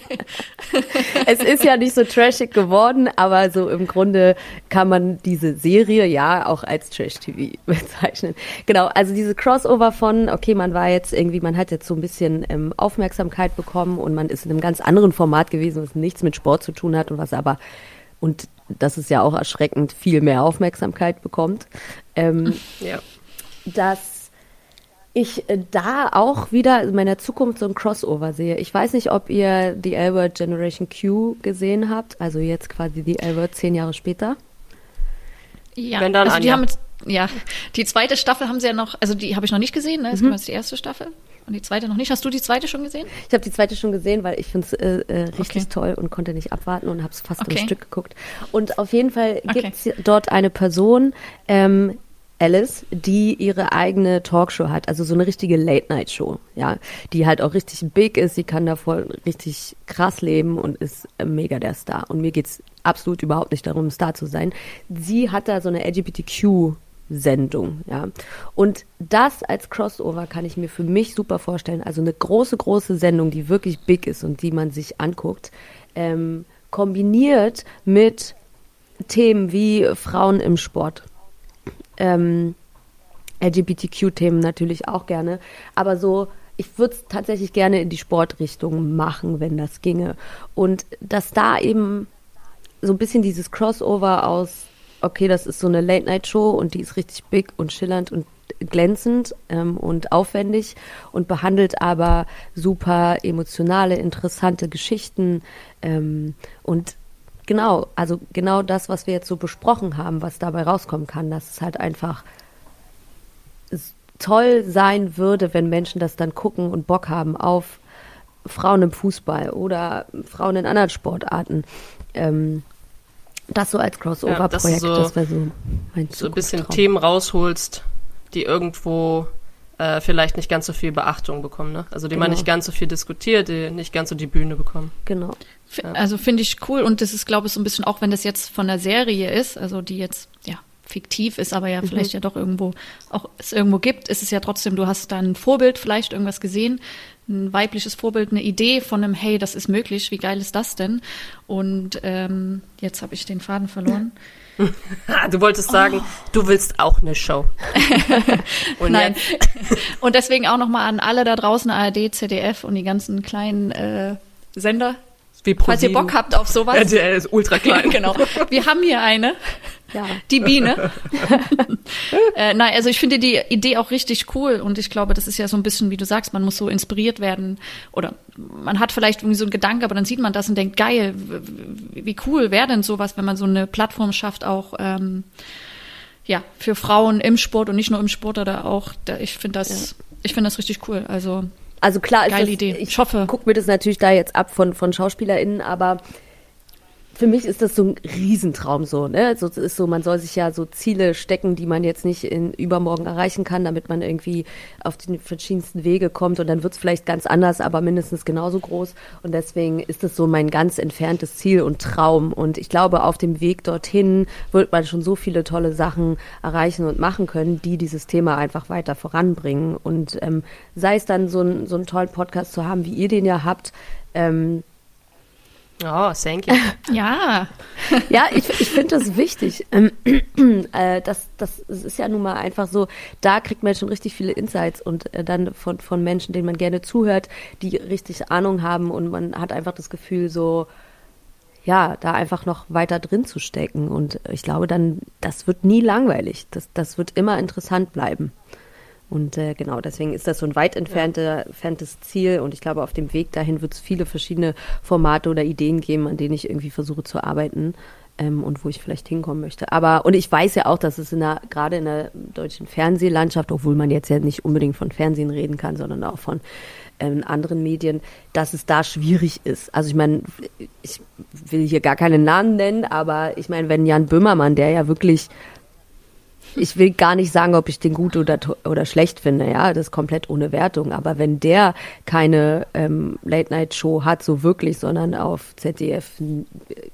S3: <laughs> es ist ja nicht so trashig geworden, aber so im Grunde kann man diese Serie ja auch als Trash-TV <laughs> bezeichnen. Genau, also diese Crossover von, okay, man war jetzt irgendwie, man hat jetzt so ein bisschen ähm, Aufmerksamkeit bekommen und man ist in einem ganz anderen Format gewesen, was nichts mit Sport zu tun hat und was aber, und das ist ja auch erschreckend, viel mehr Aufmerksamkeit bekommt. Ähm,
S2: Ja.
S3: Dass ich äh, da auch wieder in meiner Zukunft so ein Crossover sehe. Ich weiß nicht, ob ihr die L-Word Generation Q gesehen habt, also jetzt quasi die L-Word zehn Jahre später.
S1: Ja,
S2: Wenn dann
S1: also die haben jetzt, ja, die zweite Staffel haben sie ja noch, also die habe ich noch nicht gesehen, ne? Es kommt jetzt die erste Staffel. Und die zweite noch nicht. Hast du die zweite schon gesehen?
S3: Ich habe die zweite schon gesehen, weil ich finde es äh, äh, richtig okay. toll und konnte nicht abwarten und habe es fast okay. am Stück geguckt. Und auf jeden Fall okay. gibt es dort eine Person, ähm, Alice, die ihre eigene Talkshow hat, also so eine richtige Late-Night-Show, ja, die halt auch richtig big ist, sie kann davor richtig krass leben und ist mega der Star. Und mir geht's absolut überhaupt nicht darum, Star zu sein. Sie hat da so eine LGBTQ Sendung, ja. Und das als Crossover kann ich mir für mich super vorstellen. Also eine große, große Sendung, die wirklich big ist und die man sich anguckt, ähm, kombiniert mit Themen wie Frauen im Sport ähm, LGBTQ-Themen natürlich auch gerne. Aber so, ich würde es tatsächlich gerne in die Sportrichtung machen, wenn das ginge. Und dass da eben so ein bisschen dieses Crossover aus, okay, das ist so eine Late-Night-Show und die ist richtig big und schillernd und glänzend ähm, und aufwendig und behandelt aber super emotionale, interessante Geschichten ähm, und Genau, also genau das, was wir jetzt so besprochen haben, was dabei rauskommen kann, dass es halt einfach toll sein würde, wenn Menschen das dann gucken und Bock haben auf Frauen im Fußball oder Frauen in anderen Sportarten. Ähm, das so als Crossover-Projekt, ja, so,
S2: das wäre so mein So ein bisschen Themen rausholst, die irgendwo äh, vielleicht nicht ganz so viel Beachtung bekommen, ne? Also die genau. man nicht ganz so viel diskutiert, die nicht ganz so die Bühne bekommen.
S3: Genau.
S1: Ja. Also finde ich cool und das ist, glaube ich, so ein bisschen auch, wenn das jetzt von der Serie ist, also die jetzt, ja, fiktiv ist, aber ja mhm. vielleicht ja doch irgendwo auch es irgendwo gibt, ist es ja trotzdem, du hast da ein Vorbild, vielleicht irgendwas gesehen, ein weibliches Vorbild, eine Idee von einem, hey, das ist möglich, wie geil ist das denn? Und ähm, jetzt habe ich den Faden verloren. <laughs>
S2: du wolltest sagen, oh. du willst auch eine Show. <laughs>
S1: und Nein. <laughs> und deswegen auch nochmal an alle da draußen, ARD, ZDF und die ganzen kleinen äh, Sender. Wie Falls ihr Bock habt auf sowas.
S2: RTL ist ultra klein. <laughs>
S1: genau. Wir haben hier eine. Ja. Die Biene. <laughs> äh, nein, also ich finde die Idee auch richtig cool und ich glaube, das ist ja so ein bisschen, wie du sagst, man muss so inspiriert werden oder man hat vielleicht irgendwie so einen Gedanke, aber dann sieht man das und denkt, geil, wie cool wäre denn sowas, wenn man so eine Plattform schafft, auch ähm, ja, für Frauen im Sport und nicht nur im Sport oder auch, ich finde das, ja. ich finde das richtig cool. Also
S3: also klar,
S1: Geile
S3: das,
S1: Idee.
S3: ich hoffe. Guck mir das natürlich da jetzt ab von, von SchauspielerInnen, aber für mich ist das so ein Riesentraum so, ne? So, ist so, man soll sich ja so Ziele stecken, die man jetzt nicht in übermorgen erreichen kann, damit man irgendwie auf die verschiedensten Wege kommt und dann wird es vielleicht ganz anders, aber mindestens genauso groß. Und deswegen ist das so mein ganz entferntes Ziel und Traum. Und ich glaube, auf dem Weg dorthin wird man schon so viele tolle Sachen erreichen und machen können, die dieses Thema einfach weiter voranbringen. Und ähm, sei es dann so, ein, so einen tollen Podcast zu haben, wie ihr den ja habt, ähm,
S2: Oh, thank you. <laughs>
S1: ja.
S3: ja, ich, ich finde das wichtig. Ähm, <clears throat> äh, das, das, ist ja nun mal einfach so, da kriegt man schon richtig viele Insights und äh, dann von, von Menschen, denen man gerne zuhört, die richtig Ahnung haben und man hat einfach das Gefühl, so, ja, da einfach noch weiter drin zu stecken. Und ich glaube dann, das wird nie langweilig. Das, das wird immer interessant bleiben. Und äh, genau, deswegen ist das so ein weit entfernte, entferntes Ziel. Und ich glaube, auf dem Weg dahin wird es viele verschiedene Formate oder Ideen geben, an denen ich irgendwie versuche zu arbeiten ähm, und wo ich vielleicht hinkommen möchte. Aber, und ich weiß ja auch, dass es in der, gerade in der deutschen Fernsehlandschaft, obwohl man jetzt ja nicht unbedingt von Fernsehen reden kann, sondern auch von ähm, anderen Medien, dass es da schwierig ist. Also ich meine, ich will hier gar keinen Namen nennen, aber ich meine, wenn Jan Böhmermann, der ja wirklich ich will gar nicht sagen, ob ich den gut oder, oder schlecht finde, ja, das ist komplett ohne Wertung. Aber wenn der keine ähm, Late-Night-Show hat, so wirklich, sondern auf ZDF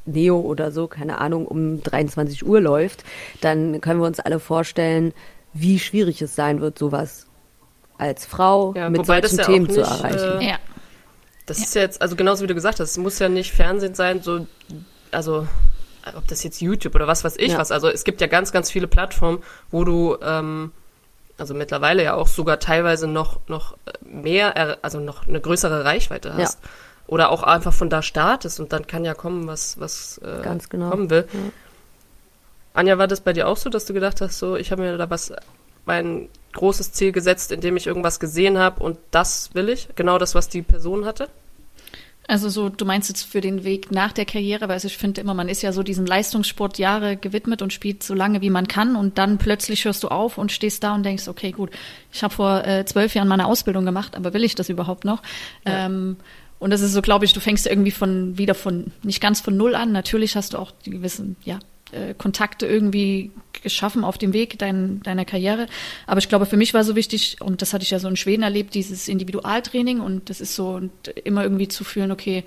S3: Neo oder so, keine Ahnung, um 23 Uhr läuft, dann können wir uns alle vorstellen, wie schwierig es sein wird, sowas als Frau ja, mit solchen ja Themen nicht, zu erreichen.
S2: Äh, ja. Das ja. ist jetzt, also genauso wie du gesagt hast, es muss ja nicht Fernsehen sein, so, also ob das jetzt YouTube oder was weiß ich ja. was. Also es gibt ja ganz, ganz viele Plattformen, wo du, ähm, also mittlerweile ja auch sogar teilweise noch, noch mehr, also noch eine größere Reichweite hast. Ja. Oder auch einfach von da startest und dann kann ja kommen, was, was äh,
S3: ganz genau.
S2: kommen will. Ja. Anja, war das bei dir auch so, dass du gedacht hast, so, ich habe mir da was, mein großes Ziel gesetzt, indem ich irgendwas gesehen habe und das will ich? Genau das, was die Person hatte?
S1: Also so, du meinst jetzt für den Weg nach der Karriere, weil ich finde immer, man ist ja so diesem Leistungssport Jahre gewidmet und spielt so lange, wie man kann und dann plötzlich hörst du auf und stehst da und denkst, okay, gut, ich habe vor äh, zwölf Jahren meine Ausbildung gemacht, aber will ich das überhaupt noch? Ja. Ähm, und das ist so, glaube ich, du fängst irgendwie von wieder von nicht ganz von null an. Natürlich hast du auch die gewissen, ja, äh, Kontakte irgendwie geschaffen auf dem Weg dein, deiner Karriere. Aber ich glaube, für mich war so wichtig, und das hatte ich ja so in Schweden erlebt, dieses Individualtraining und das ist so und immer irgendwie zu fühlen, okay,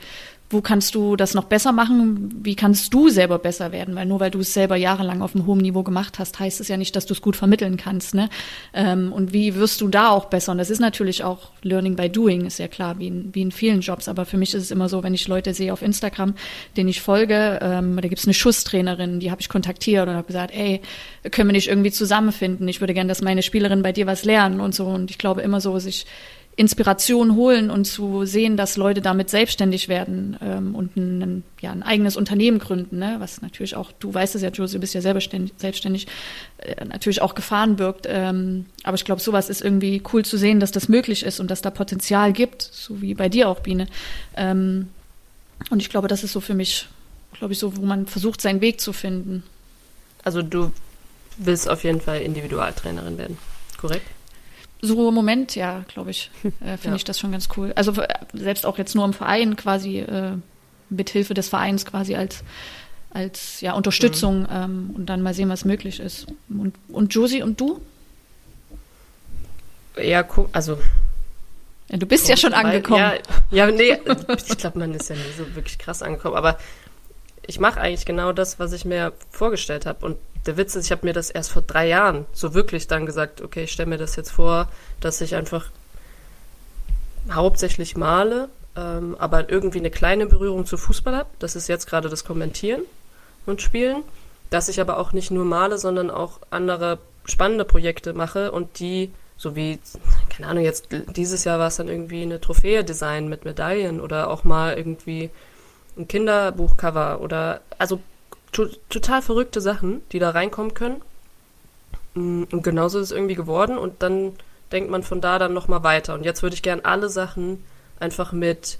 S1: wo kannst du das noch besser machen? Wie kannst du selber besser werden? Weil nur weil du es selber jahrelang auf einem hohen Niveau gemacht hast, heißt es ja nicht, dass du es gut vermitteln kannst. Ne? Ähm, und wie wirst du da auch besser? Und das ist natürlich auch Learning by Doing, ist ja klar, wie in, wie in vielen Jobs. Aber für mich ist es immer so, wenn ich Leute sehe auf Instagram, denen ich folge, ähm, da gibt es eine Schusstrainerin, die habe ich kontaktiert und habe gesagt, ey, können wir nicht irgendwie zusammenfinden? Ich würde gerne, dass meine Spielerin bei dir was lernen und so. Und ich glaube immer so, sich Inspiration holen und zu sehen, dass Leute damit selbstständig werden ähm, und ein, ja, ein eigenes Unternehmen gründen, ne? was natürlich auch, du weißt es ja, Josie, du bist ja selber selbstständig, äh, natürlich auch Gefahren birgt. Ähm, aber ich glaube, sowas ist irgendwie cool zu sehen, dass das möglich ist und dass da Potenzial gibt, so wie bei dir auch, Biene. Ähm, und ich glaube, das ist so für mich, glaube ich, so, wo man versucht, seinen Weg zu finden.
S2: Also du willst auf jeden Fall Individualtrainerin werden, korrekt?
S1: So im Moment, ja, glaube ich, äh, <laughs> finde ja. ich das schon ganz cool. Also äh, selbst auch jetzt nur im Verein quasi, äh, mit Hilfe des Vereins quasi als, als ja, Unterstützung mhm. ähm, und dann mal sehen, was möglich ist. Und, und Josie und du?
S2: Ja, also.
S1: Ja, du bist ja schon angekommen. Ja,
S2: ja nee, ich glaube, man ist ja nie so wirklich krass angekommen, aber ich mache eigentlich genau das, was ich mir vorgestellt habe. Und der Witz ist, ich habe mir das erst vor drei Jahren so wirklich dann gesagt, okay, ich stelle mir das jetzt vor, dass ich einfach hauptsächlich male, ähm, aber irgendwie eine kleine Berührung zu Fußball habe. Das ist jetzt gerade das Kommentieren und Spielen. Dass ich aber auch nicht nur male, sondern auch andere spannende Projekte mache und die, so wie, keine Ahnung, jetzt dieses Jahr war es dann irgendwie eine Trophäe design mit Medaillen oder auch mal irgendwie ein Kinderbuchcover oder also to total verrückte Sachen, die da reinkommen können. Mm, und genauso ist es irgendwie geworden und dann denkt man von da dann nochmal weiter. Und jetzt würde ich gern alle Sachen einfach mit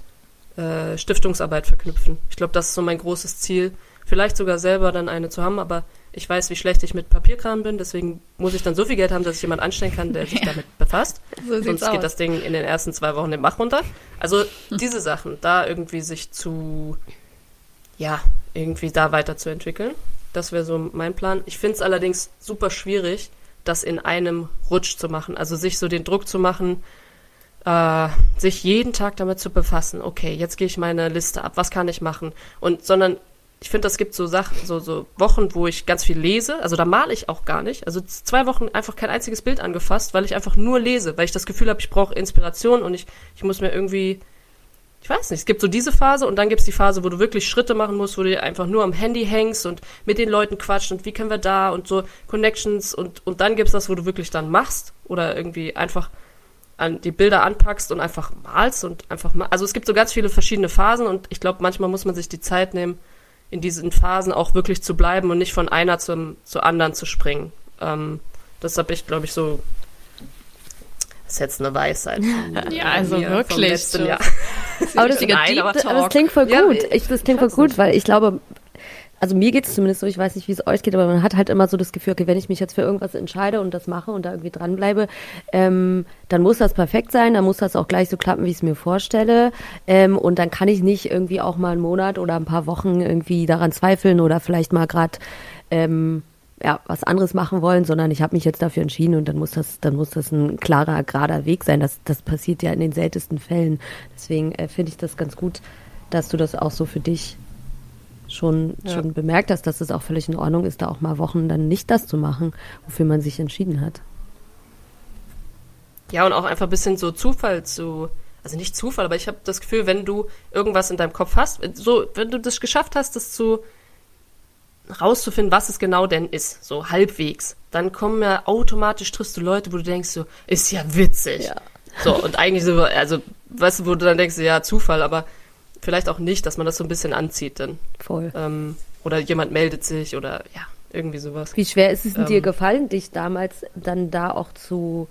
S2: äh, Stiftungsarbeit verknüpfen. Ich glaube, das ist so mein großes Ziel. Vielleicht sogar selber dann eine zu haben, aber ich weiß, wie schlecht ich mit Papierkram bin, deswegen muss ich dann so viel Geld haben, dass ich jemand anstellen kann, der sich ja. <laughs> damit befasst. So Sonst geht aus. das Ding in den ersten zwei Wochen den Bach runter. Also <laughs> diese Sachen, da irgendwie sich zu, ja, irgendwie da weiterzuentwickeln. Das wäre so mein Plan. Ich finde es allerdings super schwierig, das in einem Rutsch zu machen. Also sich so den Druck zu machen, äh, sich jeden Tag damit zu befassen. Okay, jetzt gehe ich meine Liste ab. Was kann ich machen? Und sondern ich finde, es gibt so Sachen, so, so Wochen, wo ich ganz viel lese. Also da male ich auch gar nicht. Also zwei Wochen einfach kein einziges Bild angefasst, weil ich einfach nur lese, weil ich das Gefühl habe, ich brauche Inspiration und ich, ich muss mir irgendwie ich weiß nicht, es gibt so diese Phase und dann gibt es die Phase, wo du wirklich Schritte machen musst, wo du einfach nur am Handy hängst und mit den Leuten quatscht und wie können wir da und so Connections und, und dann gibt es das, wo du wirklich dann machst oder irgendwie einfach an die Bilder anpackst und einfach malst und einfach mal. Also es gibt so ganz viele verschiedene Phasen und ich glaube, manchmal muss man sich die Zeit nehmen, in diesen Phasen auch wirklich zu bleiben und nicht von einer zum, zur anderen zu springen. Ähm, das habe ich, glaube ich, so ist jetzt eine Weisheit.
S1: ja, also wirklich.
S3: So. aber, das, Nein, aber, aber das klingt voll gut. Ja, ich, das klingt voll gut, weil ich glaube, also mir geht es zumindest so, ich weiß nicht, wie es euch geht, aber man hat halt immer so das Gefühl, okay, wenn ich mich jetzt für irgendwas entscheide und das mache und da irgendwie dranbleibe, ähm, dann muss das perfekt sein, dann muss das auch gleich so klappen, wie ich es mir vorstelle. Ähm, und dann kann ich nicht irgendwie auch mal einen Monat oder ein paar Wochen irgendwie daran zweifeln oder vielleicht mal gerade ähm, ja, was anderes machen wollen, sondern ich habe mich jetzt dafür entschieden und dann muss das, dann muss das ein klarer, gerader Weg sein. Das, das passiert ja in den seltensten Fällen. Deswegen äh, finde ich das ganz gut, dass du das auch so für dich schon, ja. schon bemerkt hast, dass es auch völlig in Ordnung ist, da auch mal Wochen dann nicht das zu machen, wofür man sich entschieden hat.
S2: Ja, und auch einfach ein bisschen so Zufall zu, also nicht Zufall, aber ich habe das Gefühl, wenn du irgendwas in deinem Kopf hast, so, wenn du das geschafft hast, das zu rauszufinden, was es genau denn ist, so halbwegs, dann kommen ja automatisch triffst du Leute, wo du denkst so, ist ja witzig. Ja. So, und eigentlich so, also, weißt du, wo du dann denkst, ja, Zufall, aber vielleicht auch nicht, dass man das so ein bisschen anzieht dann.
S3: Voll.
S2: Ähm, oder jemand meldet sich oder ja, irgendwie sowas.
S3: Wie schwer ist es ähm, dir gefallen, dich damals dann da auch zu,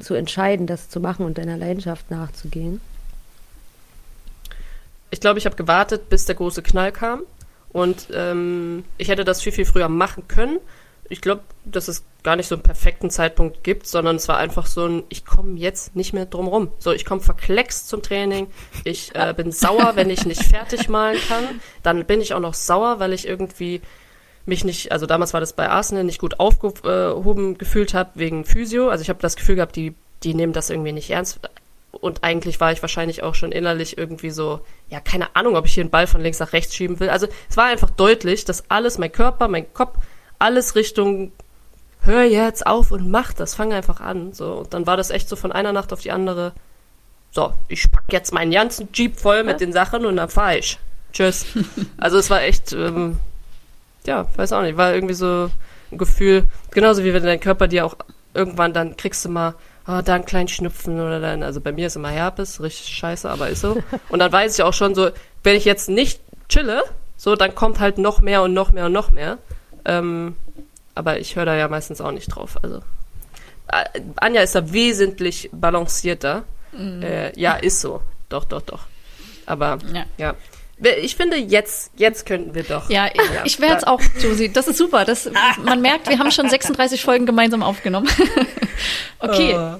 S3: zu entscheiden, das zu machen und deiner Leidenschaft nachzugehen?
S2: ich glaube, ich habe gewartet, bis der große Knall kam. Und ähm, ich hätte das viel, viel früher machen können. Ich glaube, dass es gar nicht so einen perfekten Zeitpunkt gibt, sondern es war einfach so ein, ich komme jetzt nicht mehr drum rum. So, ich komme verkleckst zum Training. Ich äh, <laughs> bin sauer, wenn ich nicht fertig malen kann. Dann bin ich auch noch sauer, weil ich irgendwie mich nicht, also damals war das bei Arsenal, nicht gut aufgehoben gefühlt habe wegen Physio. Also ich habe das Gefühl gehabt, die, die nehmen das irgendwie nicht ernst. Und eigentlich war ich wahrscheinlich auch schon innerlich irgendwie so, ja, keine Ahnung, ob ich hier einen Ball von links nach rechts schieben will. Also es war einfach deutlich, dass alles, mein Körper, mein Kopf, alles Richtung, hör jetzt auf und mach das, fang einfach an. So, und dann war das echt so von einer Nacht auf die andere, so, ich pack jetzt meinen ganzen Jeep voll mit den Sachen und dann fahr ich. Tschüss. <laughs> also es war echt, ähm, ja, weiß auch nicht, war irgendwie so ein Gefühl, genauso wie wenn dein Körper dir auch irgendwann dann kriegst du mal oh, da einen kleinen Schnupfen oder dann, also bei mir ist immer Herpes, richtig scheiße, aber ist so. Und dann weiß ich auch schon so, wenn ich jetzt nicht chille, so, dann kommt halt noch mehr und noch mehr und noch mehr. Ähm, aber ich höre da ja meistens auch nicht drauf. Also äh, Anja ist da wesentlich balancierter. Mhm. Äh, ja, ist so. Doch, doch, doch. Aber ja. ja. Ich finde, jetzt, jetzt könnten wir doch.
S1: Ja, ja ich wäre jetzt auch, Josie. Das ist super. Das, man merkt, wir haben schon 36 Folgen gemeinsam aufgenommen. <laughs> okay. Uh.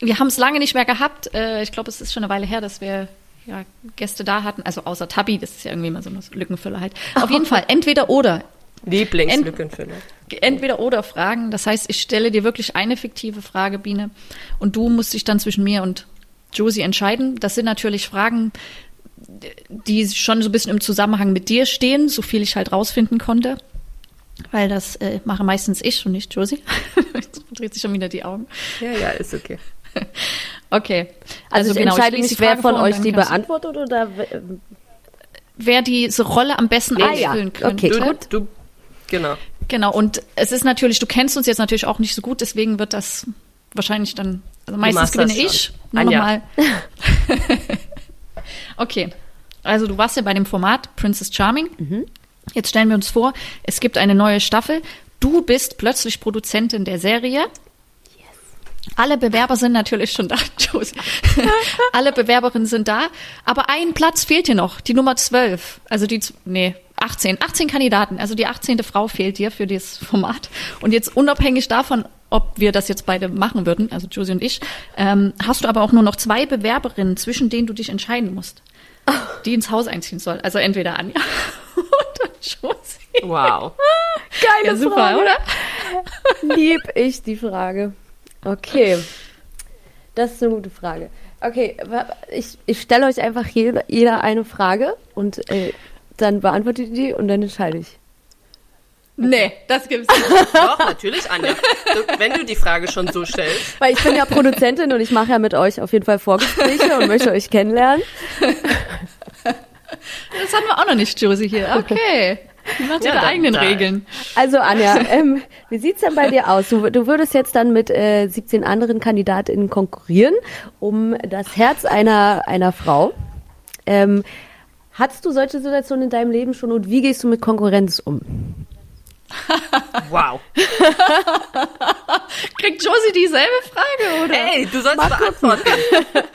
S1: Wir haben es lange nicht mehr gehabt. Äh, ich glaube, es ist schon eine Weile her, dass wir ja, Gäste da hatten. Also außer Tabi, das ist ja irgendwie mal so eine Lückenfüller halt. Auf jeden Fall, entweder oder.
S2: Lieblingslückenfüller.
S1: Entweder oder Fragen. Das heißt, ich stelle dir wirklich eine fiktive Frage, Biene, und du musst dich dann zwischen mir und Josie entscheiden. Das sind natürlich Fragen, die schon so ein bisschen im Zusammenhang mit dir stehen, so viel ich halt rausfinden konnte. Weil das äh, mache meistens ich und nicht Josie. <laughs> Jetzt dreht sich schon wieder die Augen.
S2: Ja, ja, ist okay. <laughs>
S1: okay.
S3: Also, also ich genau, entscheide ich mich, wer von euch die beantwortet oder
S1: wer diese Rolle am besten ah, ausfüllen ja. könnte.
S2: Okay, gut. Du, genau.
S1: Genau, und es ist natürlich, du kennst uns jetzt natürlich auch nicht so gut, deswegen wird das wahrscheinlich dann, also meistens gewinne ich. Nur nochmal. <laughs> okay. Also du warst ja bei dem Format Princess Charming. Mhm. Jetzt stellen wir uns vor, es gibt eine neue Staffel. Du bist plötzlich Produzentin der Serie. Alle Bewerber sind natürlich schon da, <laughs> <laughs> Alle Bewerberinnen sind da, aber ein Platz fehlt dir noch, die Nummer 12. Also die, nee, 18. 18 Kandidaten, also die 18. Frau fehlt dir für dieses Format. Und jetzt unabhängig davon, ob wir das jetzt beide machen würden, also Josie und ich, ähm, hast du aber auch nur noch zwei Bewerberinnen, zwischen denen du dich entscheiden musst die ins Haus einziehen soll. Also entweder Anja <laughs> oder Josie.
S2: Wow.
S3: Geile ja, super, Frage. oder? Lieb ich die Frage. Okay. Das ist eine gute Frage. Okay, ich, ich stelle euch einfach jeder, jeder eine Frage und äh, dann beantwortet ihr die und dann entscheide ich.
S1: Nee, das gibt's nicht. <laughs>
S2: Doch, natürlich, Anja. Du, wenn du die Frage schon so stellst.
S3: Weil ich bin ja Produzentin und ich mache ja mit euch auf jeden Fall Vorgespräche und möchte euch kennenlernen. <laughs>
S1: Das hatten wir auch noch nicht, Josie, hier. Okay. Die macht ja, ihre eigenen da. Regeln.
S3: Also Anja, <laughs> ähm, wie sieht's denn bei dir aus? Du, du würdest jetzt dann mit äh, 17 anderen KandidatInnen konkurrieren um das Herz einer, einer Frau. Ähm, hattest du solche Situationen in deinem Leben schon und wie gehst du mit Konkurrenz um? <laughs>
S2: Wow. <laughs>
S1: Kriegt Josie dieselbe Frage, oder?
S2: Ey, du sollst Mal beantworten. <laughs>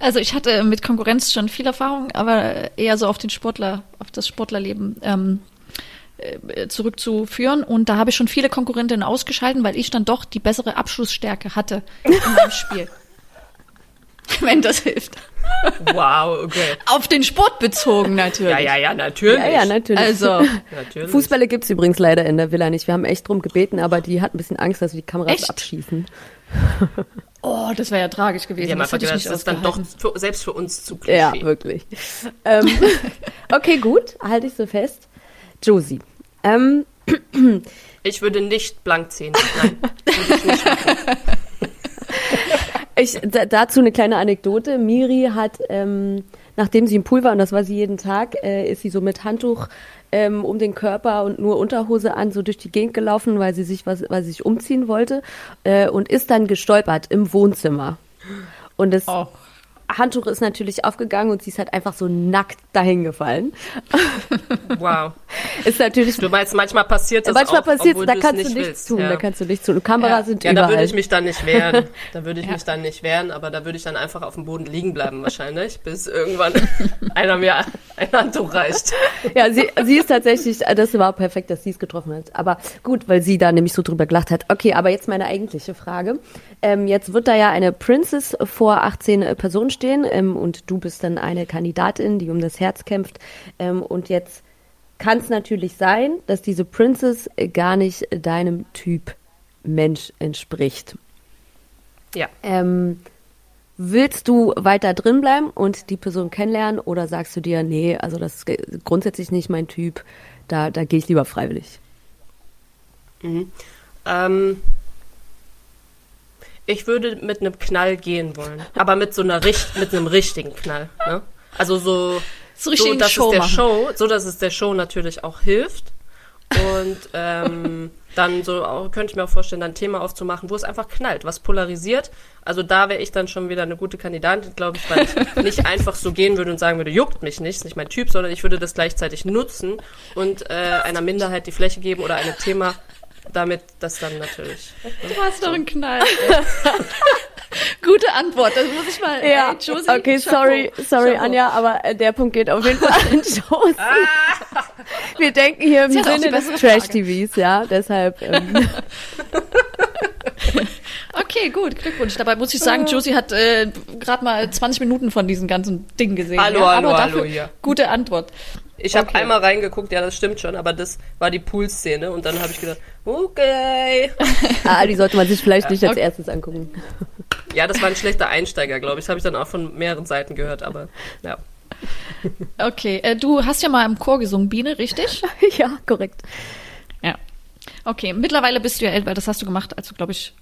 S1: Also ich hatte mit Konkurrenz schon viel Erfahrung, aber eher so auf den Sportler, auf das Sportlerleben ähm, äh, zurückzuführen. Und da habe ich schon viele Konkurrentinnen ausgeschalten, weil ich dann doch die bessere Abschlussstärke hatte in meinem Spiel. <laughs> Wenn das hilft.
S2: Wow, okay.
S1: Auf den Sport bezogen natürlich. Ja,
S2: ja, ja, natürlich. Ja,
S3: ja, natürlich.
S1: Also, <laughs>
S3: natürlich. Fußballe gibt's übrigens leider in der Villa nicht. Wir haben echt drum gebeten, aber die hat ein bisschen Angst, dass wir die Kameras echt? abschießen. <laughs>
S1: Oh, das wäre ja tragisch gewesen. Ja,
S2: das hätte ich nicht das ist dann doch für, selbst für uns zu klischee.
S3: Ja, wirklich. ähm, okay, gut, halte ich so fest. Josie. Ähm,
S2: ich würde nicht blank ziehen. Nein, würde ich nicht machen.
S3: Ich, dazu eine kleine Anekdote. Miri hat, ähm, nachdem sie im Pool war, und das war sie jeden Tag, äh, ist sie so mit Handtuch ähm, um den Körper und nur Unterhose an so durch die Gegend gelaufen, weil sie sich was, weil sie sich umziehen wollte äh, und ist dann gestolpert im Wohnzimmer. Und das oh. Handtuch ist natürlich aufgegangen und sie ist halt einfach so nackt dahin gefallen. <laughs>
S2: Wow.
S3: ist natürlich.
S2: Du meinst, manchmal passiert das
S3: manchmal passiert, da kannst
S2: nicht
S3: du nichts
S2: willst.
S3: tun,
S2: ja.
S3: da kannst du nichts tun. Und Kameras
S1: Ja.
S3: sind
S2: Ja, da
S3: überall.
S2: würde ich mich dann nicht wehren. <laughs> Da würde ich
S1: Ja.
S2: mich dann nicht wehren, aber da würde ich dann einfach auf dem Boden liegen bleiben wahrscheinlich, <laughs> bis irgendwann einer mir ein Handtuch reicht.
S3: Ja, sie, sie ist tatsächlich, äh, das war perfekt, dass sie es getroffen hat. Aber gut, weil sie da nämlich so drüber gelacht hat. Okay, aber jetzt meine eigentliche Frage. Ähm, jetzt wird da ja eine Princess vor 18 Personen stehen ähm, und du bist dann eine Kandidatin, die um das Herz kämpft. Ähm, und jetzt kann es natürlich sein, dass diese Princess äh, gar nicht deinem Typ Mensch entspricht.
S2: Ja.
S3: Ähm, willst du weiter drin bleiben und die Person kennenlernen oder sagst du dir, nee, also das ist grundsätzlich nicht mein Typ, da, da gehe ich lieber freiwillig?
S2: Ähm, ich würde mit einem Knall gehen wollen, aber mit so einer richt mit einem richtigen Knall. Ne? Also so,
S1: So eine
S2: dass
S1: Show
S2: es der
S1: machen.
S2: Show, so dass es der Show natürlich auch hilft. Und ähm, dann so auch, könnte ich mir auch vorstellen, dann ein Thema aufzumachen, wo es einfach knallt, was polarisiert. Also da wäre ich dann schon wieder eine gute Kandidatin, glaube ich, weil ich <laughs> nicht einfach so gehen würde und sagen würde, juckt mich nicht, ist nicht mein Typ, sondern ich würde das gleichzeitig nutzen und äh, einer Minderheit die Fläche geben oder einem Thema, damit das dann natürlich.
S1: Du hast doch einen Knall. <laughs> Gute Antwort, das muss ich mal.
S3: Ja,
S1: ey, Josie,
S3: okay,
S1: Chapeau.
S3: sorry, sorry,
S1: Chapeau.
S3: Anja, aber äh, der Punkt geht auf jeden <laughs> Fall an Josie. Wir denken hier im Sinne des. Trash-TVs, ja, deshalb. Ähm, <laughs>
S1: Okay, gut, Glückwunsch. Dabei muss ich sagen, Josie hat äh, gerade mal 20 Minuten von diesem ganzen Ding gesehen.
S2: Hallo,
S1: ja,
S2: hallo,
S1: aber
S2: hallo
S1: dafür
S2: hier.
S1: Gute Antwort.
S2: Ich habe
S1: Okay.
S2: einmal reingeguckt, ja, das stimmt schon, aber das war die Pool-Szene und dann habe ich gedacht, okay. <laughs>
S3: ah, die sollte man sich vielleicht nicht als
S1: okay.
S3: erstes angucken.
S2: Ja, das war ein schlechter Einsteiger, glaube ich. Das habe ich dann auch von mehreren Seiten gehört, aber ja. <laughs>
S1: Okay, äh, du hast ja mal im Chor gesungen, Biene, richtig? <laughs>
S3: ja, korrekt.
S1: Ja. Okay, mittlerweile bist du ja älter, das hast du gemacht, also glaube ich,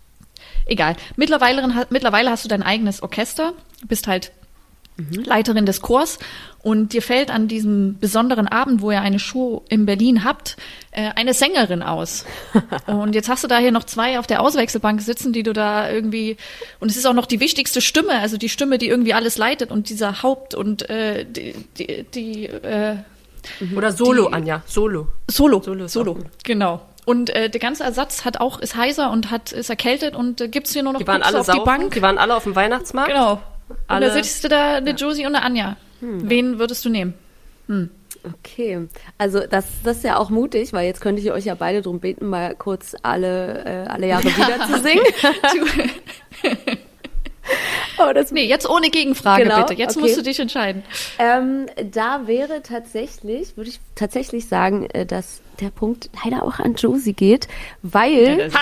S1: egal. Mittlerweile, mittlerweile hast du dein eigenes Orchester, bist halt Leiterin des Chors und dir fällt an diesem besonderen Abend, wo ihr eine Show in Berlin habt, äh, eine Sängerin aus. <laughs> und jetzt hast du da hier noch zwei auf der Auswechselbank sitzen, die du da irgendwie und es ist auch noch die wichtigste Stimme, also die Stimme, die irgendwie alles leitet und dieser Haupt und äh, die, die, die äh,
S2: Oder Solo,
S1: Die-
S2: Anja, Solo.
S1: Solo,
S2: Solo
S1: Solo, genau. Und äh, der ganze Ersatz hat auch ist heiser und hat ist erkältet und äh, gibt's hier nur noch
S2: Die waren alle
S1: auf
S2: saufen,
S1: die Bank.
S2: die waren alle auf dem Weihnachtsmarkt.
S1: genau. Und
S2: Alle-
S1: da sitzt du da eine Josie und eine Anja. Wen würdest du nehmen?
S3: Okay, also das, das ist ja auch mutig, weil jetzt könnte ich euch ja beide drum beten, mal kurz alle, äh, alle Jahre wieder zu singen. Aber das,
S1: nee, jetzt ohne Gegenfrage
S3: Genau,
S1: bitte. Jetzt
S3: okay.
S1: musst du dich entscheiden.
S3: ähm, da wäre tatsächlich, würde ich tatsächlich sagen, äh, dass der Punkt leider auch an Josie geht, weil <laughs>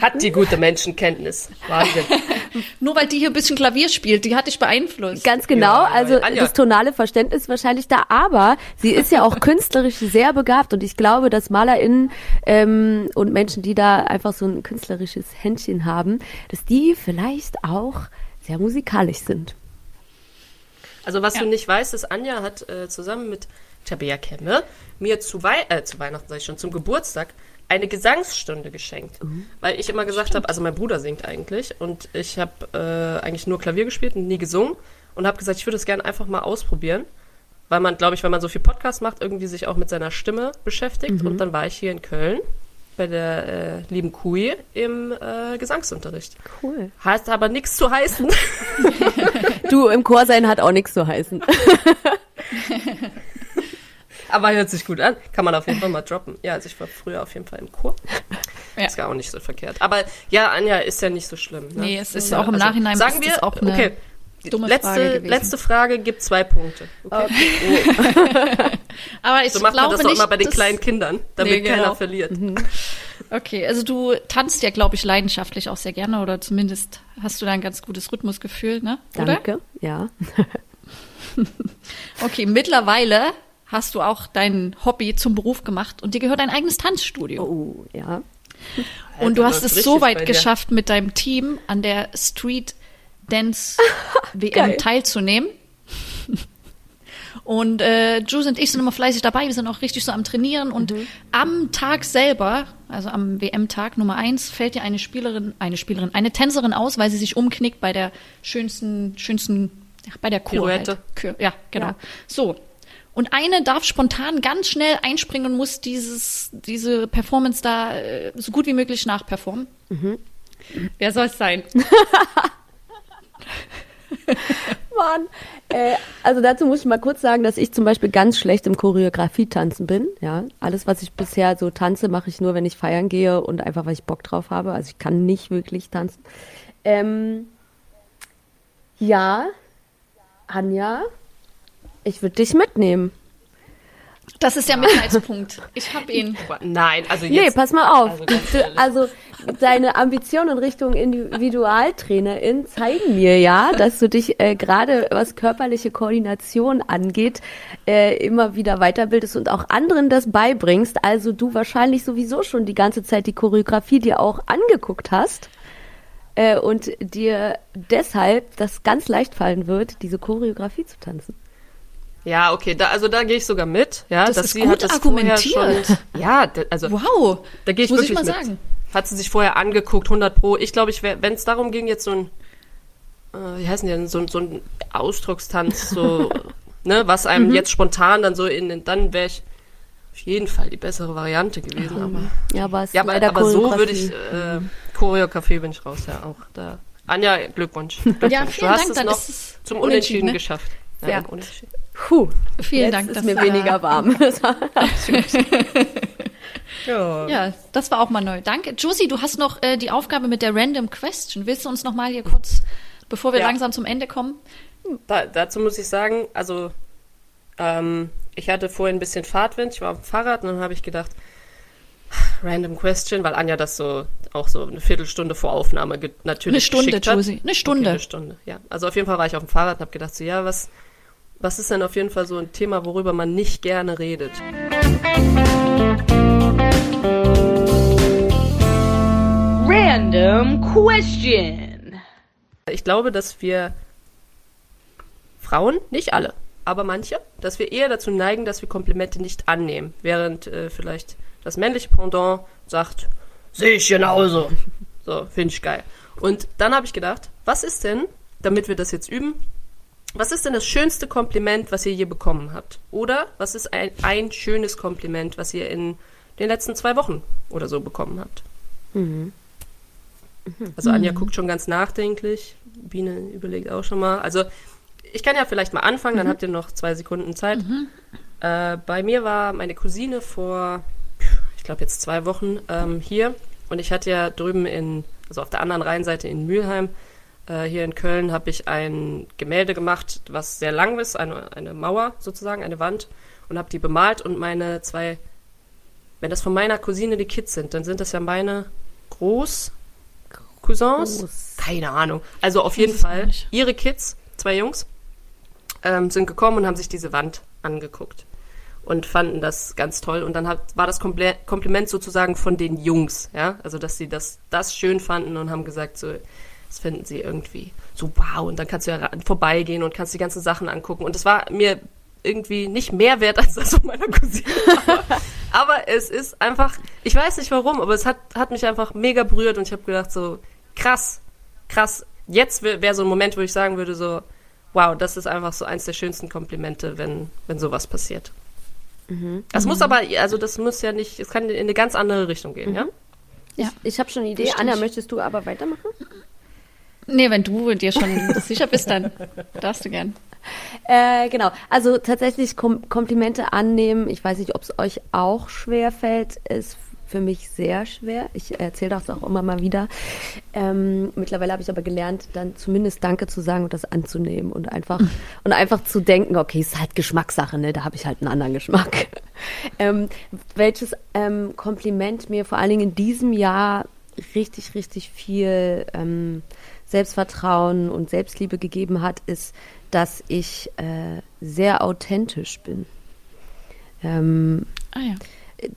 S2: Hat die gute Menschenkenntnis. Wahnsinn. <laughs>
S1: nur weil die hier ein bisschen Klavier spielt, die hat dich beeinflusst.
S3: Ganz genau,
S2: Ja,
S3: also
S2: Anja.
S3: das tonale Verständnis wahrscheinlich da, aber sie ist ja auch künstlerisch sehr begabt und ich glaube, dass MalerInnen ähm, und Menschen, die da einfach so ein künstlerisches Händchen haben, dass die vielleicht auch sehr musikalisch sind.
S2: Also was
S1: Ja.
S2: du nicht weißt, ist, Anja hat äh, zusammen mit Tabea Kemme mir zu, Wei äh, zu Weihnachten, sag ich schon, zum Geburtstag eine Gesangsstunde geschenkt. Weil ich immer gesagt habe, also mein Bruder singt eigentlich und ich habe äh, eigentlich nur Klavier gespielt und nie gesungen und habe gesagt, ich würde es gerne einfach mal ausprobieren. Weil man, glaube ich, wenn man so viel Podcast macht, irgendwie sich auch mit seiner Stimme beschäftigt. Und dann war ich hier in Köln bei der äh, lieben Kui im äh, Gesangsunterricht.
S3: Cool.
S2: Heißt aber nichts zu heißen. <laughs>
S3: Du, im Chor sein hat auch nichts zu heißen. <laughs>
S2: Aber hört sich gut an. Kann man auf jeden Fall mal droppen. Ja, also ich war früher auf jeden Fall im Chor.
S1: Ja.
S2: Ist gar auch nicht so verkehrt. Aber ja, Anja ist ja nicht so schlimm. Ne?
S1: Nee, es ist
S2: ja,
S1: auch im Nachhinein
S2: Sagen wir,
S1: auch eine
S2: okay.
S1: dumme
S2: letzte,
S1: Frage gewesen.
S2: letzte Frage gibt zwei Punkte. Okay. <laughs>
S1: Aber ich
S2: So macht man
S1: glaube
S2: das
S1: nicht,
S2: immer bei den kleinen Kindern, damit
S1: Nee, genau.
S2: keiner verliert.
S1: Okay, also du tanzt ja, glaube ich, leidenschaftlich auch sehr gerne oder zumindest hast du da ein ganz gutes Rhythmusgefühl, ne? Oder?
S3: Danke. Ja. <laughs>
S1: Okay, mittlerweile hast du auch dein Hobby zum Beruf gemacht und dir gehört ein eigenes Tanzstudio.
S3: Oh, ja.
S1: und du
S2: Alter,
S1: hast es so weit geschafft, mit deinem Team an der Street Dance <laughs> WM teilzunehmen. Und äh, Jules und ich sind immer fleißig dabei. Wir sind auch richtig so am Trainieren. Und
S3: Mhm.
S1: am Tag selber, also am WM-Tag Nummer eins, fällt dir eine Spielerin, eine Spielerin, eine Tänzerin aus, weil sie sich umknickt bei der schönsten, schönsten, bei der Kur
S2: Pirouette.
S1: Halt. Kür- Ja, genau.
S3: Ja.
S1: So. Und eine darf spontan ganz schnell einspringen und muss dieses, diese Performance da äh, so gut wie möglich nachperformen. Mhm. Wer soll es sein? <laughs>
S3: Mann. Äh, also dazu muss ich mal kurz sagen, dass ich zum Beispiel ganz schlecht im Choreografie-Tanzen bin. Ja, alles, was ich bisher so tanze, mache ich nur, wenn ich feiern gehe und einfach, weil ich Bock drauf habe. Also ich kann nicht wirklich tanzen. Ähm, ja, Anja, ich würde dich mitnehmen.
S1: Das ist der Mitleidspunkt. Ich habe ihn. <laughs>
S2: Nein, also
S3: jetzt. Nee, pass mal auf. Also, also deine Ambitionen in Richtung Individualtrainerin zeigen mir ja, dass du dich äh, gerade was körperliche Koordination angeht, äh, immer wieder weiterbildest und auch anderen das beibringst. Also du wahrscheinlich sowieso schon die ganze Zeit die Choreografie dir auch angeguckt hast äh, und dir deshalb das ganz leicht fallen wird, diese Choreografie zu tanzen.
S2: Ja, okay, da, also da gehe ich sogar mit. Ja,
S1: das dass ist sie gut hat das argumentiert.
S2: Schon, ja, also
S1: wow,
S2: da gehe ich
S1: Muss
S2: wirklich
S1: ich mal
S2: mit.
S1: sagen.
S2: Hat sie sich vorher angeguckt, 100 pro. Ich glaube, ich wenn es darum ging, jetzt so ein, äh, wie heißen die denn, so, so ein Ausdruckstanz, so, <laughs> ne, was einem mhm. jetzt spontan dann so in, dann wäre ich auf jeden Fall die bessere Variante gewesen. Aber,
S3: ja, aber,
S2: ja, aber, aber so würde ich, äh, Choreografie bin ich raus, ja auch. Da. Anja, Glückwunsch. Glückwunsch. <laughs>
S1: Ja, vielen
S2: du hast
S1: Dank,
S2: es noch zum Unentschieden, Unentschieden ne? geschafft.
S3: Ja, ja. Puh,
S1: vielen Dank.
S3: Ist mir weniger warm. <laughs> <laughs>
S1: ja. ja, das war auch mal neu. Danke. Josie, du hast noch äh, die Aufgabe mit der Random Question. Willst du uns noch mal hier kurz, bevor wir ja. langsam zum Ende kommen?
S2: Da, dazu muss ich sagen, also ähm, ich hatte vorhin ein bisschen Fahrtwind, ich war auf dem Fahrrad und dann habe ich gedacht, Random Question, weil Anja das so auch so eine Viertelstunde vor Aufnahme natürlich
S1: Eine Stunde. Josie. Eine Stunde.
S2: Okay, eine Stunde, ja. Also auf jeden Fall war ich auf dem Fahrrad und habe gedacht, so ja, was, was ist denn auf jeden Fall so ein Thema, worüber man nicht gerne redet?
S4: Random Question.
S2: Ich glaube, dass wir Frauen, nicht alle, aber manche, dass wir eher dazu neigen, dass wir Komplimente nicht annehmen, während äh, vielleicht das männliche Pendant sagt, sehe ich genauso. <laughs> So, finde ich geil. Und dann habe ich gedacht, was ist denn, damit wir das jetzt üben, was ist denn das schönste Kompliment, was ihr je bekommen habt? Oder was ist ein, ein schönes Kompliment, was ihr in den letzten zwei Wochen oder so bekommen habt? Mhm. Mhm. Also Anja mhm. guckt schon ganz nachdenklich, Biene überlegt auch schon mal. Also ich kann ja vielleicht mal anfangen, dann mhm. habt ihr noch zwei Sekunden Zeit. Mhm. Äh, bei mir war meine Cousine vor ich glaube jetzt zwei Wochen ähm, hier. Und ich hatte ja drüben in, also auf der anderen Rheinseite in Mülheim, äh, hier in Köln, habe ich ein Gemälde gemacht, was sehr lang ist, eine, eine Mauer sozusagen, eine Wand, und habe die bemalt und meine zwei, wenn das von meiner Cousine die Kids sind, dann sind das ja meine Großcousins. Groß. Keine Ahnung. Also auf jeden Fall ihre Kids, zwei Jungs, ähm, sind gekommen und haben sich diese Wand angeguckt und fanden das ganz toll. Und dann hat, war das Komple Kompliment sozusagen von den Jungs, ja, also dass sie das, das schön fanden und haben gesagt, so, das finden sie irgendwie so wow. Und dann kannst du ja vorbeigehen und kannst die ganzen Sachen angucken. Und das war mir irgendwie nicht mehr wert als das von meiner Cousine. aber, aber es ist einfach, ich weiß nicht warum, aber es hat, hat mich einfach mega berührt und ich habe gedacht so, krass, krass. Jetzt wäre wär so ein Moment, wo ich sagen würde so, wow, das ist einfach so eins der schönsten Komplimente, wenn, wenn sowas passiert. Mhm. Das mhm. muss aber, also das muss ja nicht, es kann in eine ganz andere Richtung gehen, mhm. ja?
S3: Ja. Ich, ich habe schon eine Idee. Anna, möchtest du aber weitermachen?
S1: Nee, wenn du dir schon sicher bist, dann darfst du gern.
S3: Äh, genau, also tatsächlich Kom Komplimente annehmen. Ich weiß nicht, ob es euch auch schwer fällt, ist für mich sehr schwer. Ich erzähle das auch immer mal wieder. Ähm, mittlerweile habe ich aber gelernt, dann zumindest Danke zu sagen und das anzunehmen und einfach <laughs> und einfach zu denken, okay, ist halt Geschmackssache, ne? Da habe ich halt einen anderen Geschmack. <laughs> ähm, welches ähm, Kompliment mir vor allen Dingen in diesem Jahr richtig, richtig viel ähm, Selbstvertrauen und Selbstliebe gegeben hat, ist, dass ich äh, sehr authentisch bin. Ähm,
S1: ah ja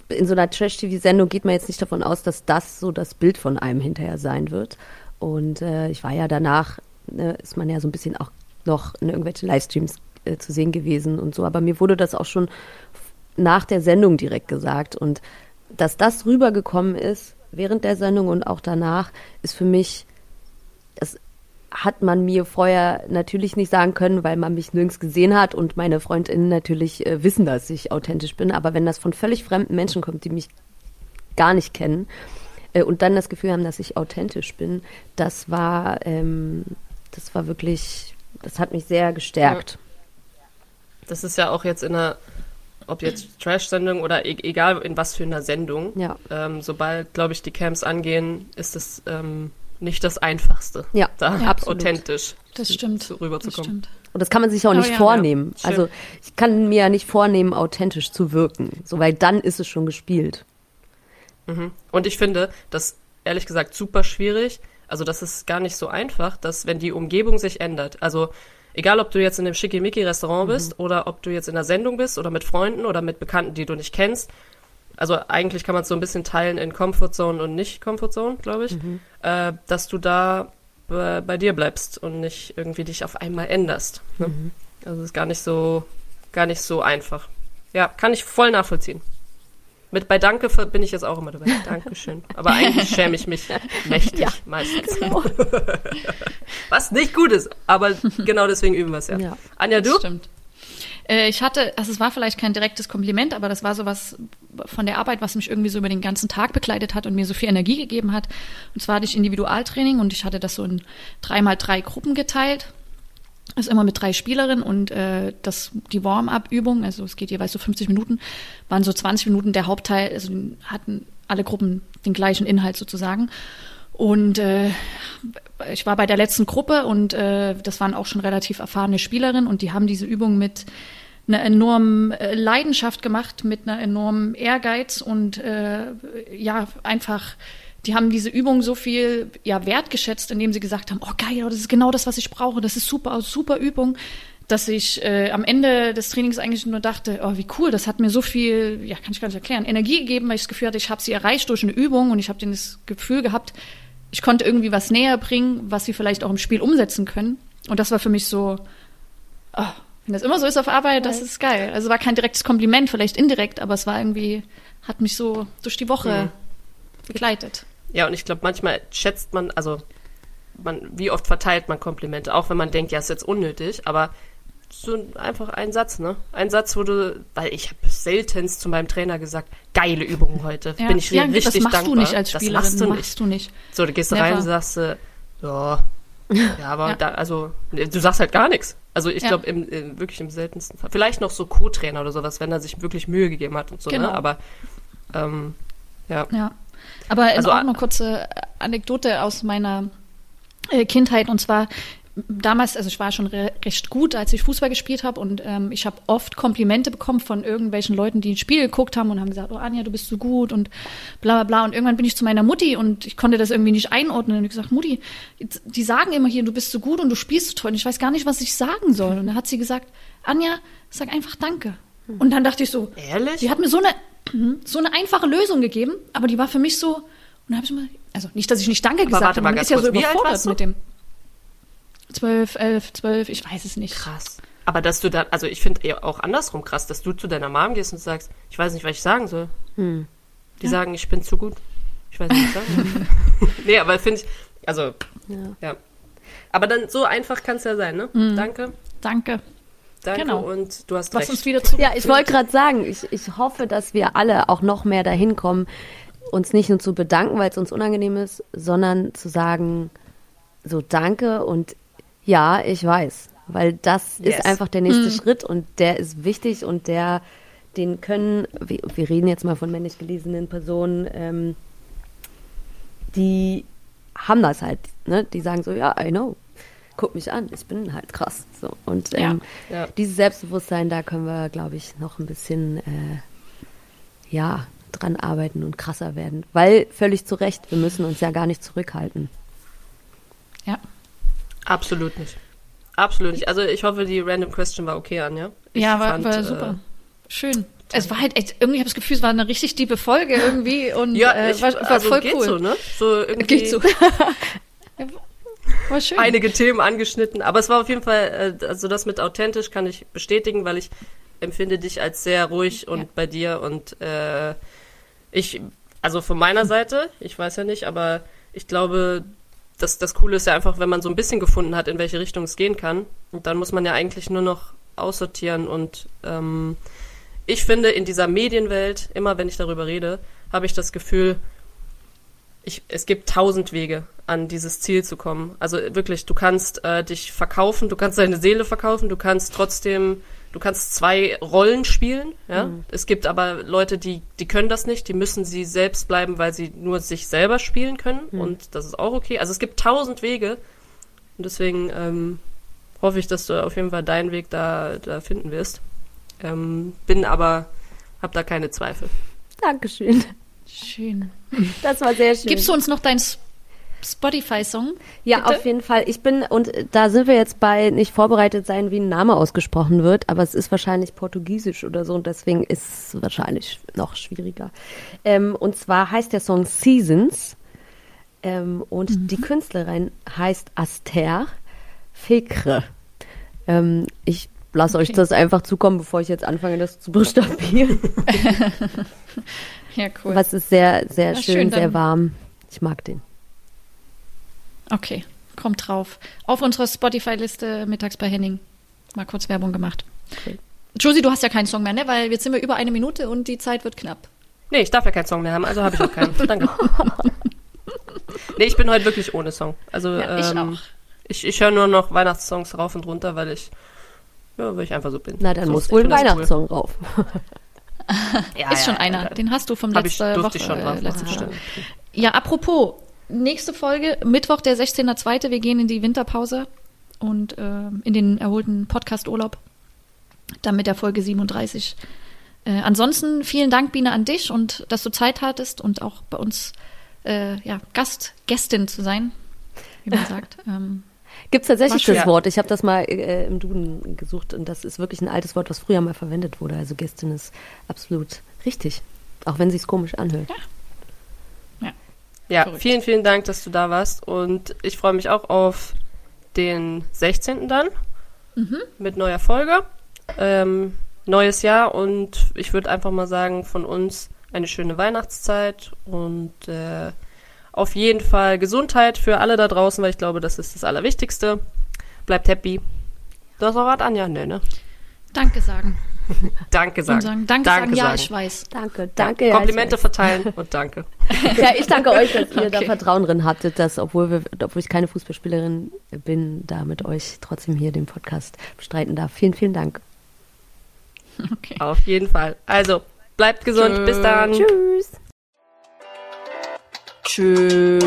S3: in so einer Trash-TV-Sendung geht man jetzt nicht davon aus, dass das so das Bild von einem hinterher sein wird. Und äh, ich war ja danach, ne, ist man ja so ein bisschen auch noch in irgendwelchen Livestreams äh, zu sehen gewesen und so. Aber mir wurde das auch schon nach der Sendung direkt gesagt. Und dass das rübergekommen ist während der Sendung und auch danach, ist für mich, das hat man mir vorher natürlich nicht sagen können, weil man mich nirgends gesehen hat und meine Freundinnen natürlich äh, wissen, dass ich authentisch bin. Aber wenn das von völlig fremden Menschen kommt, die mich gar nicht kennen äh, und dann das Gefühl haben, dass ich authentisch bin, das war, ähm, das war wirklich, das hat mich sehr gestärkt.
S2: Das ist ja auch jetzt in einer, ob jetzt Trash-Sendung oder e egal in was für einer Sendung,
S3: Ja.
S2: ähm, sobald, glaube ich, die Camps angehen, ist es ähm, nicht das Einfachste,
S3: Ja,
S2: da
S3: ja,
S2: authentisch
S1: Das stimmt.
S2: zu-
S1: Das
S2: rüberzukommen.
S1: stimmt.
S3: Und das kann man sich auch
S1: Oh
S3: nicht
S1: ja.
S3: vornehmen.
S2: Ja,
S3: also ich kann mir ja nicht vornehmen, authentisch zu wirken. So, weil dann ist es schon gespielt.
S2: Mhm. Und ich finde das ehrlich gesagt super schwierig. Also das ist gar nicht so einfach, dass wenn die Umgebung sich ändert, also egal ob du jetzt in einem Schickimicki-Restaurant bist oder ob du jetzt in einer Sendung bist oder mit Freunden oder mit Bekannten, die du nicht kennst, also eigentlich kann man es so ein bisschen teilen in Comfortzone und nicht Comfortzone, glaube ich, äh, dass du da bei, bei dir bleibst und nicht irgendwie dich auf einmal änderst. Ne? Also ist gar nicht so, gar nicht so einfach. Ja, kann ich voll nachvollziehen. Mit bei Danke bin ich jetzt auch immer dabei. <laughs> Dankeschön. Aber eigentlich schäme ich mich <laughs> mächtig
S3: Ja,
S2: meistens. <laughs> Was nicht gut ist, aber genau deswegen üben wir es ja.
S3: Ja.
S2: Anja, du?
S1: Das stimmt. Äh, Ich hatte, also es war vielleicht kein direktes Kompliment, aber das war sowas von der Arbeit, was mich irgendwie so über den ganzen Tag begleitet hat und mir so viel Energie gegeben hat. Und zwar hatte ich Individualtraining und ich hatte das so in drei mal drei Gruppen geteilt. Also immer mit drei Spielerinnen und äh, das, die Warm-up-Übung, also es geht jeweils so 50 Minuten, waren so 20 Minuten der Hauptteil, also hatten alle Gruppen den gleichen Inhalt sozusagen. Und äh, ich war bei der letzten Gruppe und äh, das waren auch schon relativ erfahrene Spielerinnen und die haben diese Übung mit einer enormen äh, Leidenschaft gemacht, mit einer enormen Ehrgeiz und äh, ja, einfach, die haben diese Übung so viel ja, wertgeschätzt, indem sie gesagt haben, oh geil, das ist genau das, was ich brauche, das ist super, super Übung, dass ich äh, am Ende des Trainings eigentlich nur dachte, oh wie cool, das hat mir so viel, ja, kann ich gar nicht erklären, Energie gegeben, weil ich das Gefühl hatte, ich habe sie erreicht durch eine Übung und ich habe das Gefühl gehabt, ich konnte irgendwie was näher bringen, was sie vielleicht auch im Spiel umsetzen können. Und das war für mich so, oh, wenn das immer so ist auf Arbeit, das ist geil. Also war kein direktes Kompliment, vielleicht indirekt, aber es war irgendwie, hat mich so durch die Woche
S2: Mhm.
S1: begleitet.
S2: Ja, und ich glaube, manchmal schätzt man, also man, wie oft verteilt man Komplimente, auch wenn man denkt, ja, ist jetzt unnötig, aber so einfach ein Satz, ne? Ein Satz, wo du, weil ich habe seltenst zu meinem Trainer gesagt, geile Übung heute,
S1: Ja,
S2: bin ich
S1: ja,
S2: richtig
S1: das machst
S2: dankbar.
S1: du nicht als
S2: das
S1: Spielerin,
S2: machst du nicht.
S1: machst du nicht.
S2: So, du gehst
S1: Never.
S2: rein und sagst, äh, ja, <laughs> ja, aber
S1: Ja.
S2: Da, also, du sagst halt gar nichts. Also ich
S1: Ja.
S2: glaube, im, im, wirklich im seltensten Fall. Vielleicht noch so Co-Trainer oder sowas, wenn er sich wirklich Mühe gegeben hat und so,
S1: Genau.
S2: ne? Aber ähm, ja.
S1: Ja. Aber
S2: Also,
S1: auch eine kurze Anekdote aus meiner äh, Kindheit und zwar damals, also ich war schon re recht gut, als ich Fußball gespielt habe und ähm, ich habe oft Komplimente bekommen von irgendwelchen Leuten, die ein Spiel geguckt haben und haben gesagt, oh Anja, du bist so gut und bla bla bla und irgendwann bin ich zu meiner Mutti und ich konnte das irgendwie nicht einordnen und ich gesagt, Mutti, die sagen immer hier, du bist so gut und du spielst so toll und ich weiß gar nicht, was ich sagen soll und dann hat sie gesagt, Anja, sag einfach Danke. Und dann dachte ich so,
S2: Ehrlich?
S1: die hat mir so eine, mhm, so eine einfache Lösung gegeben, aber die war für mich so, und dann habe ich mal, also nicht, dass ich nicht Danke gesagt
S2: warte
S1: habe, man ist ja so überfordert mit dem. Zwölf, elf, zwölf, ich weiß es nicht.
S2: Krass. Aber dass du dann, also ich finde eher auch andersrum krass, dass du zu deiner Mom gehst und sagst, ich weiß nicht, was ich sagen soll.
S3: Hm.
S2: Die sagen, ich bin zu gut. Ich weiß nicht, was ich sagen soll. <laughs> nee, aber finde ich, also,
S3: Ja.
S2: ja. Aber dann so einfach kann es ja sein, ne? Danke,
S1: Danke.
S2: danke
S1: Genau.
S2: und du hast
S1: Lass
S2: recht.
S1: uns wieder zu.
S3: Ja, ich wollte gerade sagen, ich, ich hoffe, dass wir alle auch noch mehr dahin kommen, uns nicht nur zu bedanken, weil es uns unangenehm ist, sondern zu sagen, so danke und ja, ich weiß. Weil das
S2: Yes.
S3: ist einfach der nächste Schritt und der ist wichtig und der, den können, wir, wir reden jetzt mal von männlich gelesenen Personen, ähm, die haben das halt, ne? Die sagen so, ja, I know. Guck mich an, ich bin halt krass. So. Und ähm,
S2: Ja.
S3: dieses Selbstbewusstsein, da können wir, glaube ich, noch ein bisschen äh, ja, dran arbeiten und krasser werden. Weil völlig zu Recht, wir müssen uns ja gar nicht zurückhalten.
S1: Ja.
S2: Absolut nicht. Absolut nicht. Also ich hoffe, die Random Question war okay, Anja. Ich
S1: ja, war,
S2: fand,
S1: war
S2: äh,
S1: super. Schön. Es war halt echt, irgendwie habe ich das Gefühl, es war eine richtig tiefe Folge irgendwie und
S2: Ja,
S1: äh,
S2: ich,
S1: war, war
S2: also
S1: voll
S2: geht
S1: cool.
S2: so, ne? So irgendwie
S1: Geht so. <laughs> war schön.
S2: einige Themen angeschnitten. Aber es war auf jeden Fall, äh, also das mit authentisch kann ich bestätigen, weil ich empfinde dich als sehr ruhig und
S1: Ja.
S2: bei dir und äh, ich, also von meiner Seite, ich weiß ja nicht, aber ich glaube, das, das Coole ist ja einfach, wenn man so ein bisschen gefunden hat, in welche Richtung es gehen kann. Dann muss man ja eigentlich nur noch aussortieren. Und ähm, ich finde, in dieser Medienwelt, immer wenn ich darüber rede, habe ich das Gefühl, ich, es gibt tausend Wege, an dieses Ziel zu kommen. Also wirklich, du kannst äh, dich verkaufen, du kannst deine Seele verkaufen, du kannst trotzdem, du kannst zwei Rollen spielen. Ja?
S3: Mhm.
S2: Es gibt aber Leute, die, die können das nicht, die müssen sie selbst bleiben, weil sie nur sich selber spielen können.
S3: Mhm.
S2: Und das ist auch okay. Also es gibt tausend Wege. Und deswegen ähm, hoffe ich, dass du auf jeden Fall deinen Weg da, da finden wirst. Ähm, bin aber, hab da keine Zweifel.
S3: Dankeschön.
S1: Schön.
S3: Das war sehr schön.
S1: Gibst du uns noch deinen S- Spotify-Song?
S3: Ja,
S1: Bitte?
S3: auf jeden Fall. Ich bin, und da sind wir jetzt bei nicht vorbereitet sein, wie ein Name ausgesprochen wird, aber es ist wahrscheinlich Portugiesisch oder so und deswegen ist es wahrscheinlich noch schwieriger. Ähm, und zwar heißt der Song Seasons ähm, und die Künstlerin heißt Aster Fekre. Ähm, ich lasse euch
S1: Okay.
S3: das einfach zukommen, bevor ich jetzt anfange, das zu buchstabieren. <laughs>
S1: Ja, cool.
S3: Es ist sehr, sehr
S1: Ja,
S3: schön,
S1: schön,
S3: sehr warm. Ich mag den.
S1: Okay, kommt drauf. Auf unserer Spotify-Liste mittags bei Henning. Mal kurz Werbung gemacht.
S3: Okay.
S1: Josie, du hast ja keinen Song mehr, ne? Weil jetzt sind wir über eine Minute und die Zeit wird knapp.
S2: Nee, ich darf ja keinen Song mehr haben, also habe ich auch keinen. Danke. <laughs> nee, ich bin heute wirklich ohne Song. Also
S1: Ja, ich
S2: ähm,
S1: auch.
S2: ich, ich höre nur noch Weihnachtssongs rauf und runter, weil ich, ja, weil ich einfach so bin.
S3: Na, dann
S2: so,
S3: muss
S2: ich
S3: wohl ein Weihnachtssong rauf.
S2: Cool. <laughs> Ja,
S1: ist schon
S2: ja,
S1: einer.
S2: ja,
S1: Den hast du vom
S2: Hab ich,
S1: letzter
S2: durfte
S1: Woche.
S2: ich schon drauf
S1: äh, letzte Woche. Ja, apropos, nächste Folge, Mittwoch, der 16.02. Wir gehen in die Winterpause und äh, in den erholten Podcast-Urlaub. Dann mit der Folge 37. Äh, ansonsten vielen Dank, Biene, an dich und dass du Zeit hattest und auch bei uns äh, ja, Gast, Gästin zu sein, wie man <laughs> sagt. Ähm,
S3: Gibt es tatsächlich das. Wort? Ich habe das mal äh, im Duden gesucht und das ist wirklich ein altes Wort, was früher mal verwendet wurde. Also Gästin ist absolut richtig, auch wenn sich's komisch anhört.
S2: Ja,
S1: Verrückt.
S2: vielen, vielen Dank, dass du da warst. Und ich freue mich auch auf den 16. dann
S1: Mhm.
S2: mit neuer Folge. Ähm, neues Jahr und ich würde einfach mal sagen, von uns eine schöne Weihnachtszeit und äh, auf jeden Fall Gesundheit für alle da draußen, weil ich glaube, das ist das Allerwichtigste. Bleibt happy. Du hast noch was, Anja? Nee, ne?
S1: Danke sagen. <laughs>
S2: Danke
S1: Und
S2: sagen.
S1: sagen, danke, sagen, ja, ich weiß.
S3: Danke, danke.
S2: Ja,
S3: ja,
S2: Komplimente
S3: ich
S2: verteilen <laughs> und danke.
S3: Ja, ich danke euch, dass ihr da
S1: Okay.
S3: Vertrauen drin hattet, dass, obwohl, wir, obwohl ich keine Fußballspielerin bin, da mit euch trotzdem hier den Podcast bestreiten darf. Vielen, vielen Dank.
S1: Okay.
S2: Auf jeden Fall. Also, bleibt gesund.
S1: Tschö.
S2: Bis dann.
S3: Tschüss.
S1: Tschüss.